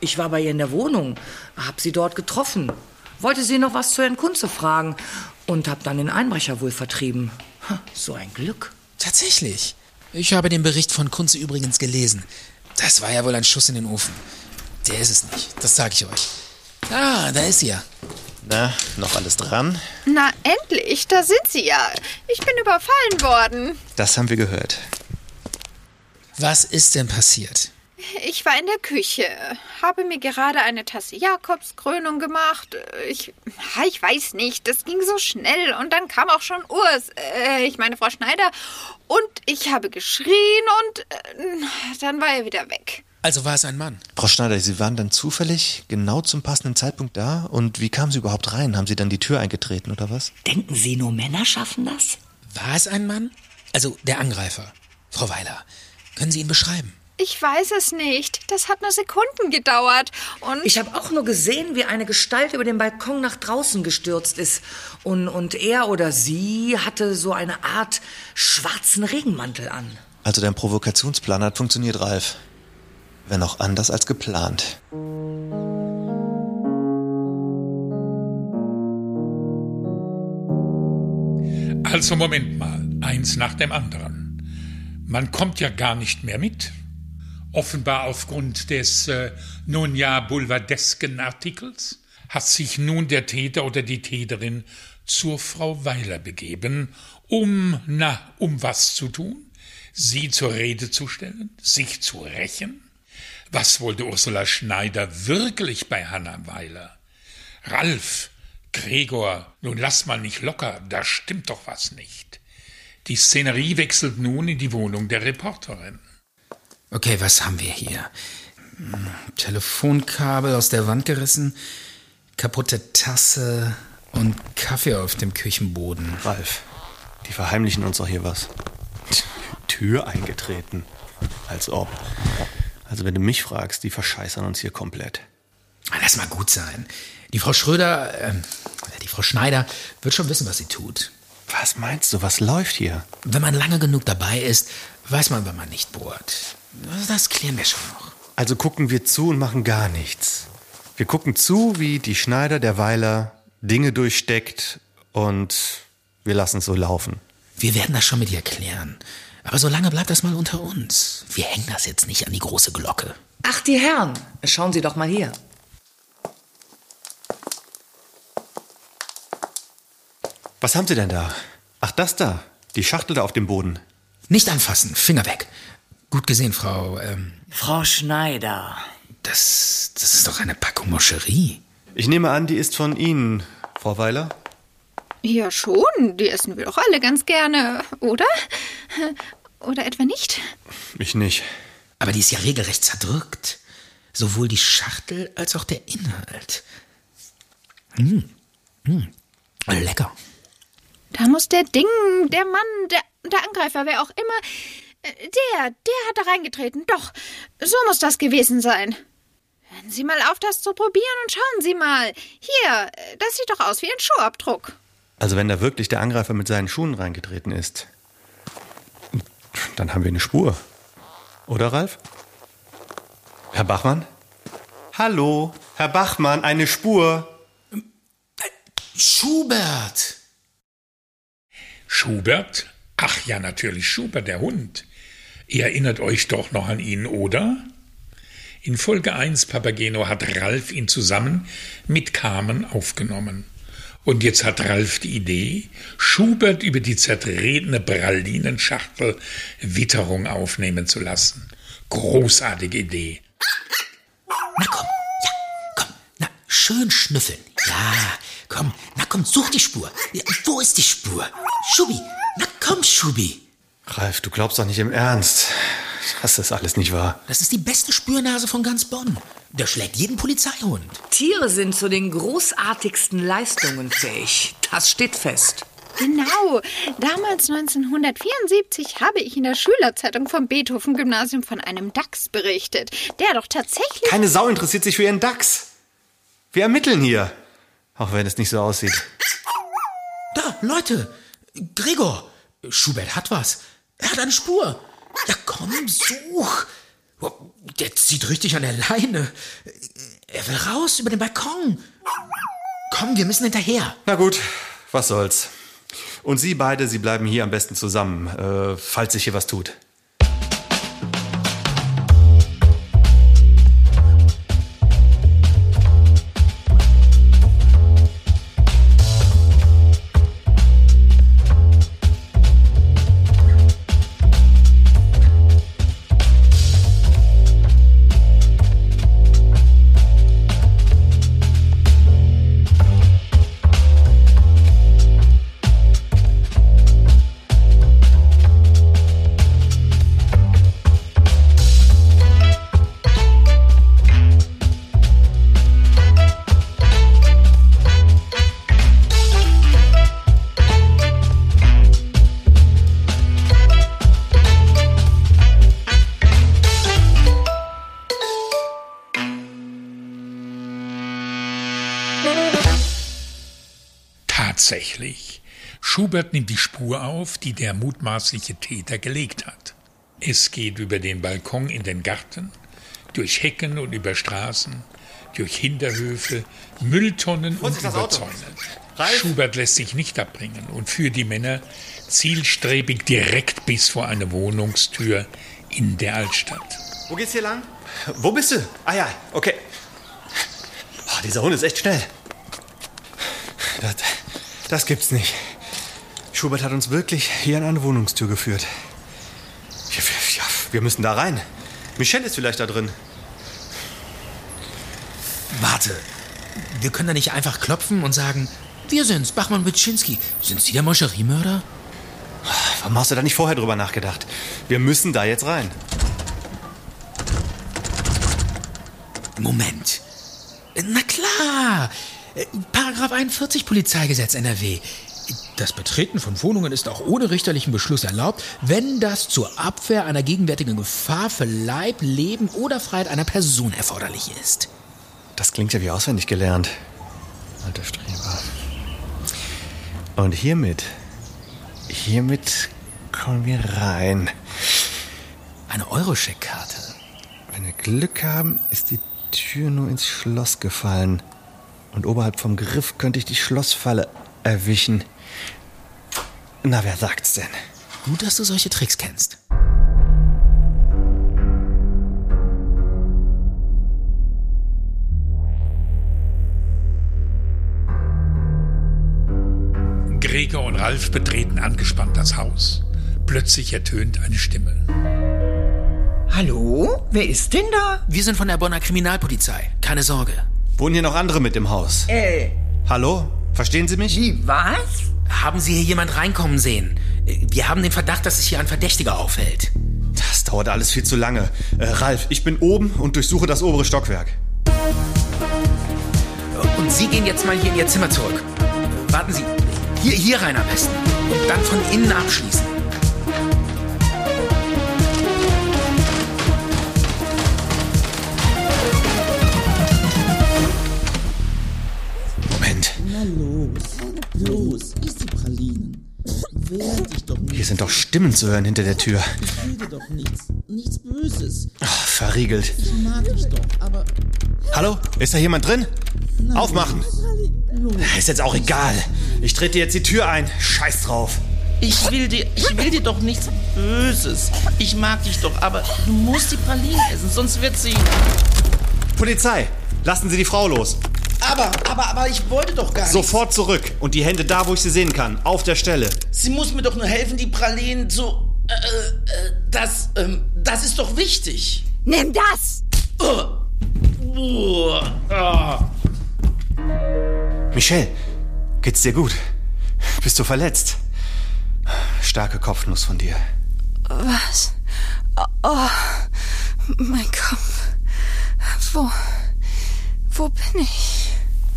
Ich war bei ihr in der Wohnung, hab sie dort getroffen. Wollte sie noch was zu Herrn Kunze fragen und hab dann den Einbrecher wohl vertrieben. So ein Glück. Tatsächlich. Ich habe den Bericht von Kunze übrigens gelesen. Das war ja wohl ein Schuss in den Ofen. Der ist es nicht, das sage ich euch. Ah, da ist sie ja. Na, noch alles dran? Na, endlich, da sind Sie ja. Ich bin überfallen worden. Das haben wir gehört. Was ist denn passiert? Ich war in der Küche, habe mir gerade eine Tasse Jakobskrönung gemacht. Ich, ich weiß nicht, das ging so schnell und dann kam auch schon Urs, äh, ich meine Frau Schneider, und ich habe geschrien und äh, dann war er wieder weg. Also war es ein Mann. Frau Schneider, Sie waren dann zufällig genau zum passenden Zeitpunkt da? Und wie kamen Sie überhaupt rein? Haben Sie dann die Tür eingetreten oder was? Denken Sie, nur Männer schaffen das? War es ein Mann? Also der Angreifer. Frau Weiler, können Sie ihn beschreiben? Ich weiß es nicht. Das hat nur Sekunden gedauert. Und ich habe auch nur gesehen, wie eine Gestalt über den Balkon nach draußen gestürzt ist. Und, und er oder sie hatte so eine Art schwarzen Regenmantel an. Also dein Provokationsplan hat funktioniert, Ralf. Wenn auch anders als geplant. Also Moment mal, eins nach dem anderen. Man kommt ja gar nicht mehr mit. Offenbar aufgrund des äh, nun ja boulevardesken Artikels hat sich nun der Täter oder die Täterin zur Frau Weiler begeben Um, na, um was zu tun? Sie zur Rede zu stellen? Sich zu rächen? Was wollte Ursula Schneider wirklich bei Hanna Weiler? Ralf, Gregor, nun lass mal nicht locker, da stimmt doch was nicht. Die Szenerie wechselt nun in die Wohnung der Reporterin. Okay, was haben wir hier? Hm, Telefonkabel aus der Wand gerissen, kaputte Tasse und Kaffee auf dem Küchenboden. Ralf, die verheimlichen uns doch hier was. Tür eingetreten. Als ob. Also wenn du mich fragst, die verscheißern uns hier komplett. Lass mal gut sein. Die Frau Schröder, äh, die Frau Schneider wird schon wissen, was sie tut. Was meinst du, was läuft hier? Wenn man lange genug dabei ist, weiß man, wenn man nicht bohrt. Das klären wir schon noch. Also gucken wir zu und machen gar nichts. Wir gucken zu, wie die Schneider der Weiler Dinge durchsteckt und wir lassen es so laufen. Wir werden das schon mit ihr klären. Aber solange bleibt das mal unter uns. Wir hängen das jetzt nicht an die große Glocke. Ach, die Herren, schauen Sie doch mal hier. Was haben Sie denn da? Ach, das da. Die Schachtel da auf dem Boden. Nicht anfassen, Finger weg. Gut gesehen, Frau. Ähm, Frau Schneider. Das, das ist doch eine Packung Moscherie. Ich nehme an, die ist von Ihnen, Frau Weiler. Ja, schon. Die essen wir doch alle ganz gerne, oder? Oder etwa nicht? Ich nicht. Aber die ist ja regelrecht zerdrückt. Sowohl die Schachtel als auch der Inhalt. Hm. Hm. Lecker. Da muss der Ding, der Mann, der, der Angreifer, wer auch immer, der, der hat da reingetreten. Doch, so muss das gewesen sein. Hören Sie mal auf, das zu probieren und schauen Sie mal. Hier, das sieht doch aus wie ein Schuhabdruck. Also wenn da wirklich der Angreifer mit seinen Schuhen reingetreten ist, dann haben wir eine Spur. Oder, Ralf? Herr Bachmann? Hallo, Herr Bachmann, eine Spur. Schubert! Schubert? Ach ja, natürlich Schubert, der Hund. Ihr erinnert euch doch noch an ihn, oder? In Folge 1 Papageno hat Ralf ihn zusammen mit Carmen aufgenommen. Und jetzt hat Ralf die Idee, Schubert über die zertretene Pralinenschachtel Witterung aufnehmen zu lassen. Großartige Idee. Na komm, ja, komm, na, schön schnüffeln. Ja, komm, na komm, such die Spur. Ja, wo ist die Spur? Schubi, na komm, Schubi. Ralf, du glaubst doch nicht im Ernst, dass das alles nicht wahr. Das ist die beste Spürnase von ganz Bonn. Der schlägt jeden Polizeihund. Tiere sind zu den großartigsten Leistungen fähig. Das steht fest. Genau. Damals 1974 habe ich in der Schülerzeitung vom Beethoven-Gymnasium von einem Dachs berichtet, der doch tatsächlich. Keine Sau interessiert sich für ihren Dachs. Wir ermitteln hier. Auch wenn es nicht so aussieht. Da, Leute. Gregor. Schubert hat was. Er hat eine Spur. Ja, komm, such. Der zieht richtig an der Leine. Er will raus über den Balkon. Komm, wir müssen hinterher. Na gut, was soll's. Und Sie beide, Sie bleiben hier am besten zusammen, äh, falls sich hier was tut. Schubert nimmt die Spur auf, die der mutmaßliche Täter gelegt hat. Es geht über den Balkon in den Garten, durch Hecken und über Straßen, durch Hinterhöfe, Mülltonnen und über Zäune. Schubert lässt sich nicht abbringen und führt die Männer zielstrebig direkt bis vor eine Wohnungstür in der Altstadt. Wo geht's hier lang? Wo bist du? Ah ja, okay. Boah, dieser Hund ist echt schnell. Das, das gibt's nicht. Schubert hat uns wirklich hier an eine Wohnungstür geführt. Ja, wir, ja, wir müssen da rein. Michelle ist vielleicht da drin. Warte. Wir können da nicht einfach klopfen und sagen, wir sind's, Bachmann Witschinski. Sind Sie der Moscheriemörder? Warum hast du da nicht vorher drüber nachgedacht? Wir müssen da jetzt rein. Moment. Na klar. Paragraph 41 Polizeigesetz NRW. Das Betreten von Wohnungen ist auch ohne richterlichen Beschluss erlaubt, wenn das zur Abwehr einer gegenwärtigen Gefahr für Leib, Leben oder Freiheit einer Person erforderlich ist. Das klingt ja wie auswendig gelernt. Alter Streber. Und hiermit, hiermit kommen wir rein. Eine Euroscheck-Karte. Wenn wir Glück haben, ist die Tür nur ins Schloss gefallen. Und oberhalb vom Griff könnte ich die Schlossfalle erwischen. Na, wer sagt's denn? Gut, dass du solche Tricks kennst. Gregor und Ralf betreten angespannt das Haus. Plötzlich ertönt eine Stimme. Hallo? Wer ist denn da? Wir sind von der Bonner Kriminalpolizei. Keine Sorge. Wohnen hier noch andere mit im Haus? Äh. Hallo? Verstehen Sie mich? Wie, was? Haben Sie hier jemand reinkommen sehen? Wir haben den Verdacht, dass sich hier ein Verdächtiger aufhält. Das dauert alles viel zu lange. Äh, Ralf, ich bin oben und durchsuche das obere Stockwerk. Und Sie gehen jetzt mal hier in Ihr Zimmer zurück. Warten Sie. Hier, hier rein am besten. Und dann von innen abschließen. Los, iss die Pralinen. Wehr dich doch nicht. Hier sind doch Stimmen zu hören hinter der Tür. Ich will dir doch nichts, nichts Böses. Ach, verriegelt. Ich mag dich doch, aber Hallo? Ist da jemand drin? Aufmachen! los. Ist jetzt auch egal. Ich trete jetzt die Tür ein. Scheiß drauf. Ich will dir, ich will dir doch nichts Böses. Ich mag dich doch, aber du musst die Pralinen essen, sonst wird sie. Polizei! Lassen Sie die Frau los. Aber, aber, aber ich wollte doch gar nicht. Sofort zurück. Und die Hände da, wo ich sie sehen kann. Auf der Stelle. Sie muss mir doch nur helfen, die Pralinen zu. Äh, äh, das, ähm, das ist doch wichtig. Nimm das! Uh, uh, ah. Michelle, geht's dir gut? Bist du verletzt? Starke Kopfnuss von dir. Was? Oh, mein Kopf. Wo? Wo bin ich?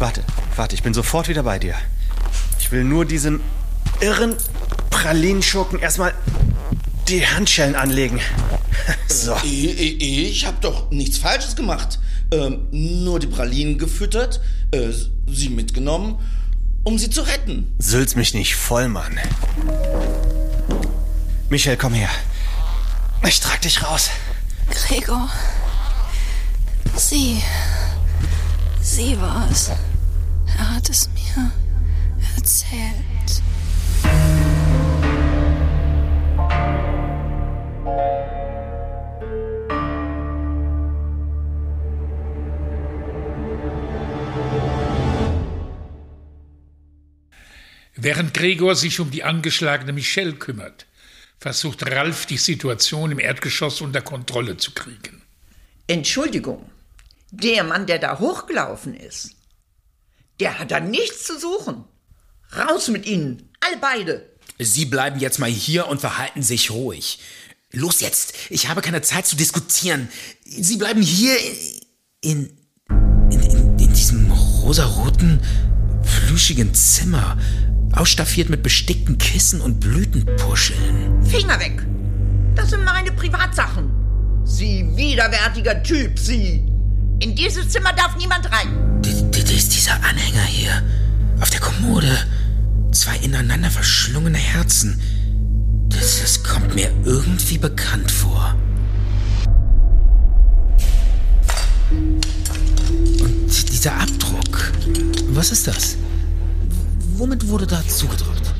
Warte, warte, ich bin sofort wieder bei dir. Ich will nur diesem irren Pralinschurken erstmal die Handschellen anlegen. <laughs> So. Ich, ich, ich habe doch nichts Falsches gemacht. Ähm, nur die Pralinen gefüttert, äh, sie mitgenommen, um sie zu retten. Sülz mich nicht voll, Mann. Michelle, komm her. Ich trag dich raus. Gregor. Sie. Sie war es. Er hat es mir erzählt. Während Gregor sich um die angeschlagene Michelle kümmert, versucht Ralf die Situation im Erdgeschoss unter Kontrolle zu kriegen. Entschuldigung, der Mann, der da hochgelaufen ist, der hat da nichts zu suchen. Raus mit Ihnen, alle beide. Sie bleiben jetzt mal hier und verhalten sich ruhig. Los jetzt, ich habe keine Zeit zu diskutieren. Sie bleiben hier in, in, in, in diesem rosaroten, plüschigen Zimmer, ausstaffiert mit bestickten Kissen und Blütenpuscheln. Finger weg. Das sind meine Privatsachen. Sie widerwärtiger Typ, Sie. In dieses Zimmer darf niemand rein. Das ist dieser Anhänger hier. Auf der Kommode. Zwei ineinander verschlungene Herzen. Das, das kommt mir irgendwie bekannt vor. Und dieser Abdruck. Was ist das? Womit wurde da zugedrückt?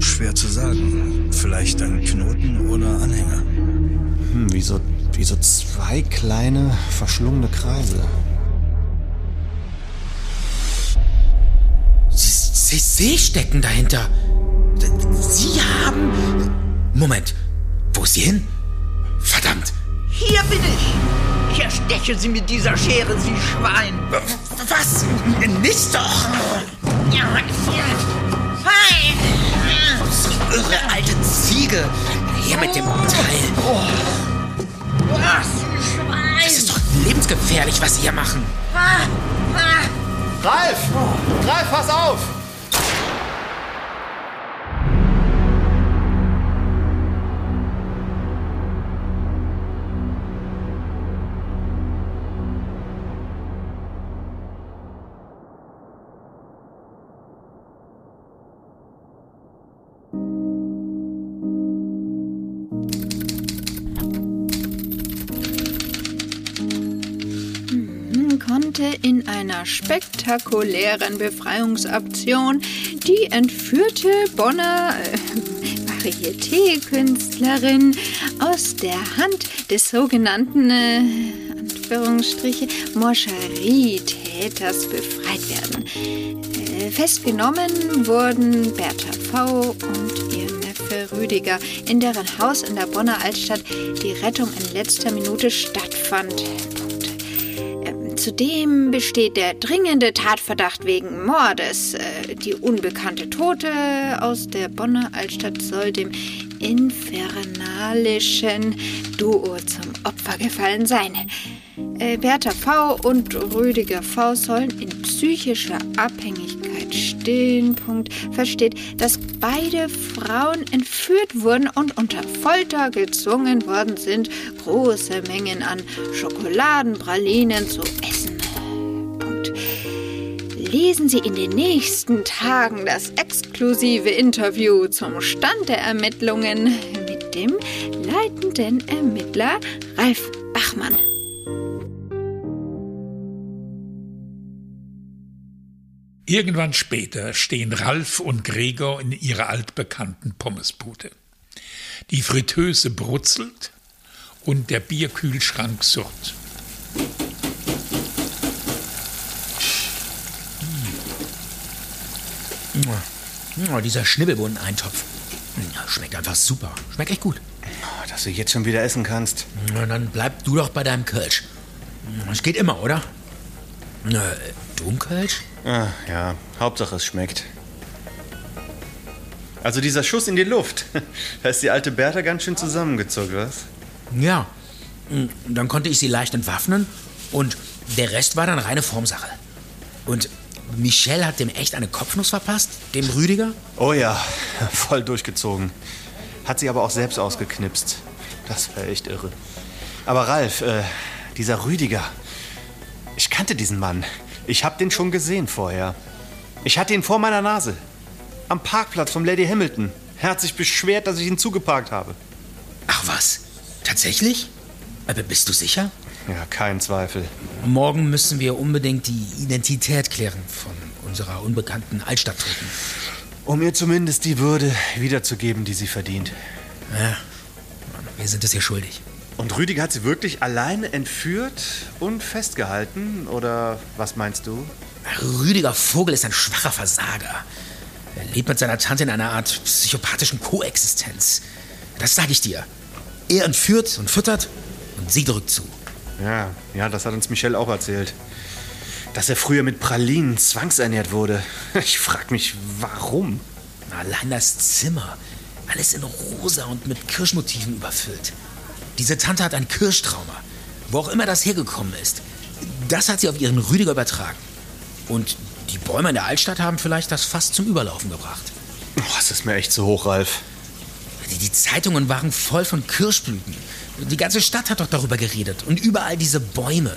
Schwer zu sagen. Vielleicht ein Knoten oder Anhänger. Hm, wie so, wie so zwei kleine, verschlungene Kreise. Sie, Sie, Sie stecken dahinter. Sie haben... Moment, wo ist sie hin? Verdammt! Hier bin ich. Ich ersteche Sie mit dieser Schere, Sie Schwein. Was? Nicht doch! Ja, Fein! Irre alte Ziege! Her mit dem Teil! Was, Schwein! Das ist doch lebensgefährlich, was Sie hier machen! Ah, ah. Ralf! Ralf, pass auf! Einer spektakulären Befreiungsaktion die entführte Bonner äh, Varieté-Künstlerin aus der Hand des sogenannten äh, Anführungsstriche Moscherie-Täters befreit werden. Äh, festgenommen wurden Bertha V. und ihr Neffe Rüdiger, in deren Haus in der Bonner Altstadt die Rettung in letzter Minute stattfand. Zudem besteht der dringende Tatverdacht wegen Mordes. Äh, Die unbekannte Tote aus der Bonner Altstadt soll dem infernalischen Duo zum Opfer gefallen sein. Äh, Bertha V. und Rüdiger V. sollen in psychischer Abhängigkeit stehen. Punkt. Versteht, dass beide Frauen entführt wurden und unter Folter gezwungen worden sind, große Mengen an Schokoladenpralinen zu essen. Punkt. Lesen Sie in den nächsten Tagen das exklusive Interview zum Stand der Ermittlungen mit dem leitenden Ermittler Ralf Irgendwann später stehen Ralf und Gregor in ihrer altbekannten Pommesbude. Die Fritteuse brutzelt und der Bierkühlschrank surrt. Oh, dieser Schnibbelbohnen-Eintopf. Schmeckt einfach super. Schmeckt echt gut. Oh, Dass du jetzt schon wieder essen kannst. Na, dann bleib du doch bei deinem Kölsch. Es geht immer, oder? Na, du ein Kölsch? Ah, ja, Hauptsache es schmeckt. Also dieser Schuss in die Luft. <laughs> Da ist die alte Bertha ganz schön zusammengezuckt, was? Ja. Dann konnte ich sie leicht entwaffnen und der Rest war dann reine Formsache. Und Michelle hat dem echt eine Kopfnuss verpasst? Dem Rüdiger? Oh ja, <laughs> voll durchgezogen. Hat sie aber auch selbst ausgeknipst. Das war echt irre. Aber Ralf, äh, dieser Rüdiger. Ich kannte diesen Mann. Ich hab den schon gesehen vorher. Ich hatte ihn vor meiner Nase. Am Parkplatz vom Lady Hamilton. Er hat sich beschwert, dass ich ihn zugeparkt habe. Ach was? Tatsächlich? Aber bist du sicher? Ja, kein Zweifel. Morgen müssen wir unbedingt die Identität klären von unserer unbekannten Altstadttoten. Um ihr zumindest die Würde wiederzugeben, die sie verdient. Ja, wir sind es ihr schuldig. Und Rüdiger hat sie wirklich alleine entführt und festgehalten? Oder was meinst du? Rüdiger Vogel ist ein schwacher Versager. Er lebt mit seiner Tante in einer Art psychopathischen Koexistenz. Das sage ich dir. Er entführt und füttert und sie drückt zu. Ja, ja, das hat uns Michelle auch erzählt. Dass er früher mit Pralinen zwangsernährt wurde. <laughs> Ich frag mich, warum? Allein das Zimmer. Alles in rosa und mit Kirschmotiven überfüllt. Diese Tante hat ein Kirschtrauma. Wo auch immer das hergekommen ist. Das hat sie auf ihren Rüdiger übertragen. Und die Bäume in der Altstadt haben vielleicht das Fass zum Überlaufen gebracht. Oh, das ist mir echt zu hoch, Ralf. Die, die Zeitungen waren voll von Kirschblüten. Die ganze Stadt hat doch darüber geredet. Und überall diese Bäume.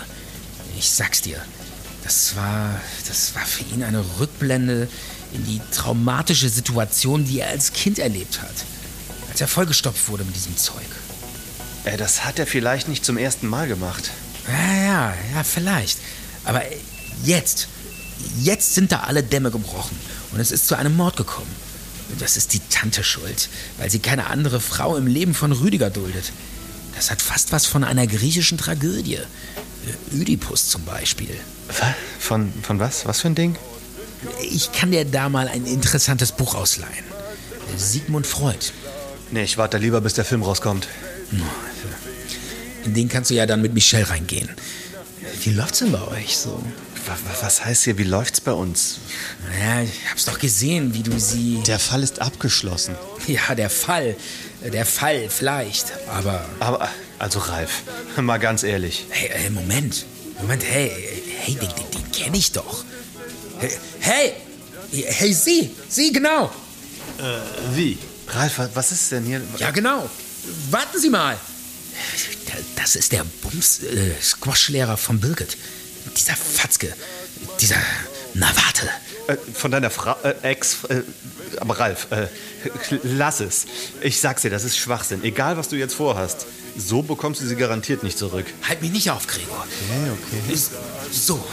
Ich sag's dir, das war, das war für ihn eine Rückblende in die traumatische Situation, die er als Kind erlebt hat. Als er vollgestopft wurde mit diesem Zeug. Äh, das hat er vielleicht nicht zum ersten Mal gemacht. Ja, ja, ja, vielleicht. Aber jetzt, jetzt sind da alle Dämme gebrochen und es ist zu einem Mord gekommen. Und das ist die Tante schuld, weil sie keine andere Frau im Leben von Rüdiger duldet. Das hat fast was von einer griechischen Tragödie. Ödipus zum Beispiel. Von, von was? Was für ein Ding? Ich kann dir da mal ein interessantes Buch ausleihen. Sigmund Freud. Nee, ich warte lieber, bis der Film rauskommt. In den kannst du ja dann mit Michelle reingehen. Wie läuft's denn bei euch so? Was heißt hier, wie läuft's bei uns? Naja, ich hab's doch gesehen, wie du sie. Der Fall ist abgeschlossen. Ja, der Fall. Der Fall vielleicht, aber. Aber, also Ralf, mal ganz ehrlich. Hey, hey Moment. Moment, hey, hey, den, den, den kenne ich doch. Hey, hey, hey, sie, sie, genau. Äh, wie? Ralf, was ist denn hier? Ja, genau. Warten Sie mal. Das ist der Bums-Squash-Lehrer von Birgit. Dieser Fatzke. Dieser. Na, warte. Äh, von deiner Frau, äh, Ex. Äh, aber Ralf, äh, lass es. Ich sag's dir, das ist Schwachsinn. Egal, was du jetzt vorhast. So bekommst du sie garantiert nicht zurück. Halt mich nicht auf, Gregor. Okay, okay. So,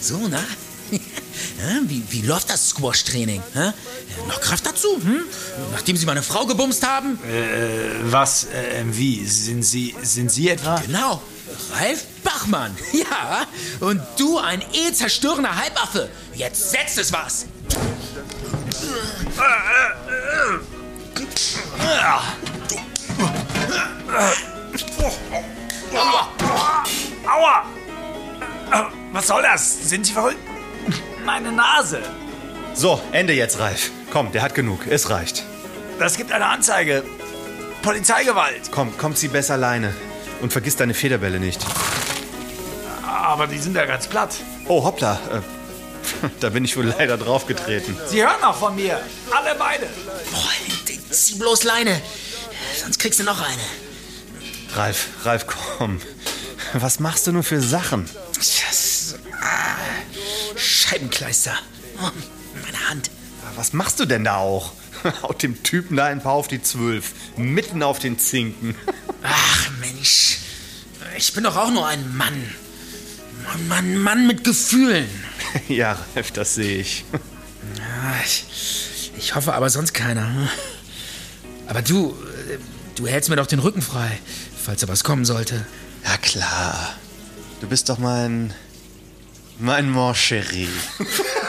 so, na? Ja, wie, wie läuft das Squash-Training? hä? Noch Kraft dazu? Hm? Nachdem Sie meine Frau gebumst haben? Äh, was? Äh, wie? Sind Sie, sind Sie etwa? Genau. Ralf Bachmann. <laughs> Ja. Und du ein ehezerstörender Halbaffe. Jetzt setzt es was. Aua! Äh, Was soll das? Sind Sie verrückt? Meine Nase. So, Ende jetzt, Ralf. Komm, der hat genug. Es reicht. Das gibt eine Anzeige. Polizeigewalt. Komm, komm, zieh besser alleine. Und vergiss deine Federbälle nicht. Aber die sind ja ganz platt. Oh, hoppla. Äh, <laughs> da bin ich wohl leider draufgetreten. Sie hören auch von mir. Alle beide. Boah, zieh bloß Leine. Sonst kriegst du noch eine. Ralf, Ralf, komm. Was machst du nur für Sachen? Das, ah, Scheibenkleister. Oh, meine Hand. Was machst du denn da auch? <laughs> Haut dem Typen da ein paar auf die Zwölf. Mitten auf den Zinken. <laughs> Ach Mensch, ich bin doch auch nur ein Mann. Mann, Mann, Mann mit Gefühlen. <laughs> Ja, Ralf, das sehe ich. Ja, ich, ich hoffe aber sonst keiner. Aber du, du hältst mir doch den Rücken frei, falls da was kommen sollte. Ja, klar. Du bist doch mein. Mein Mon Chéri. <laughs>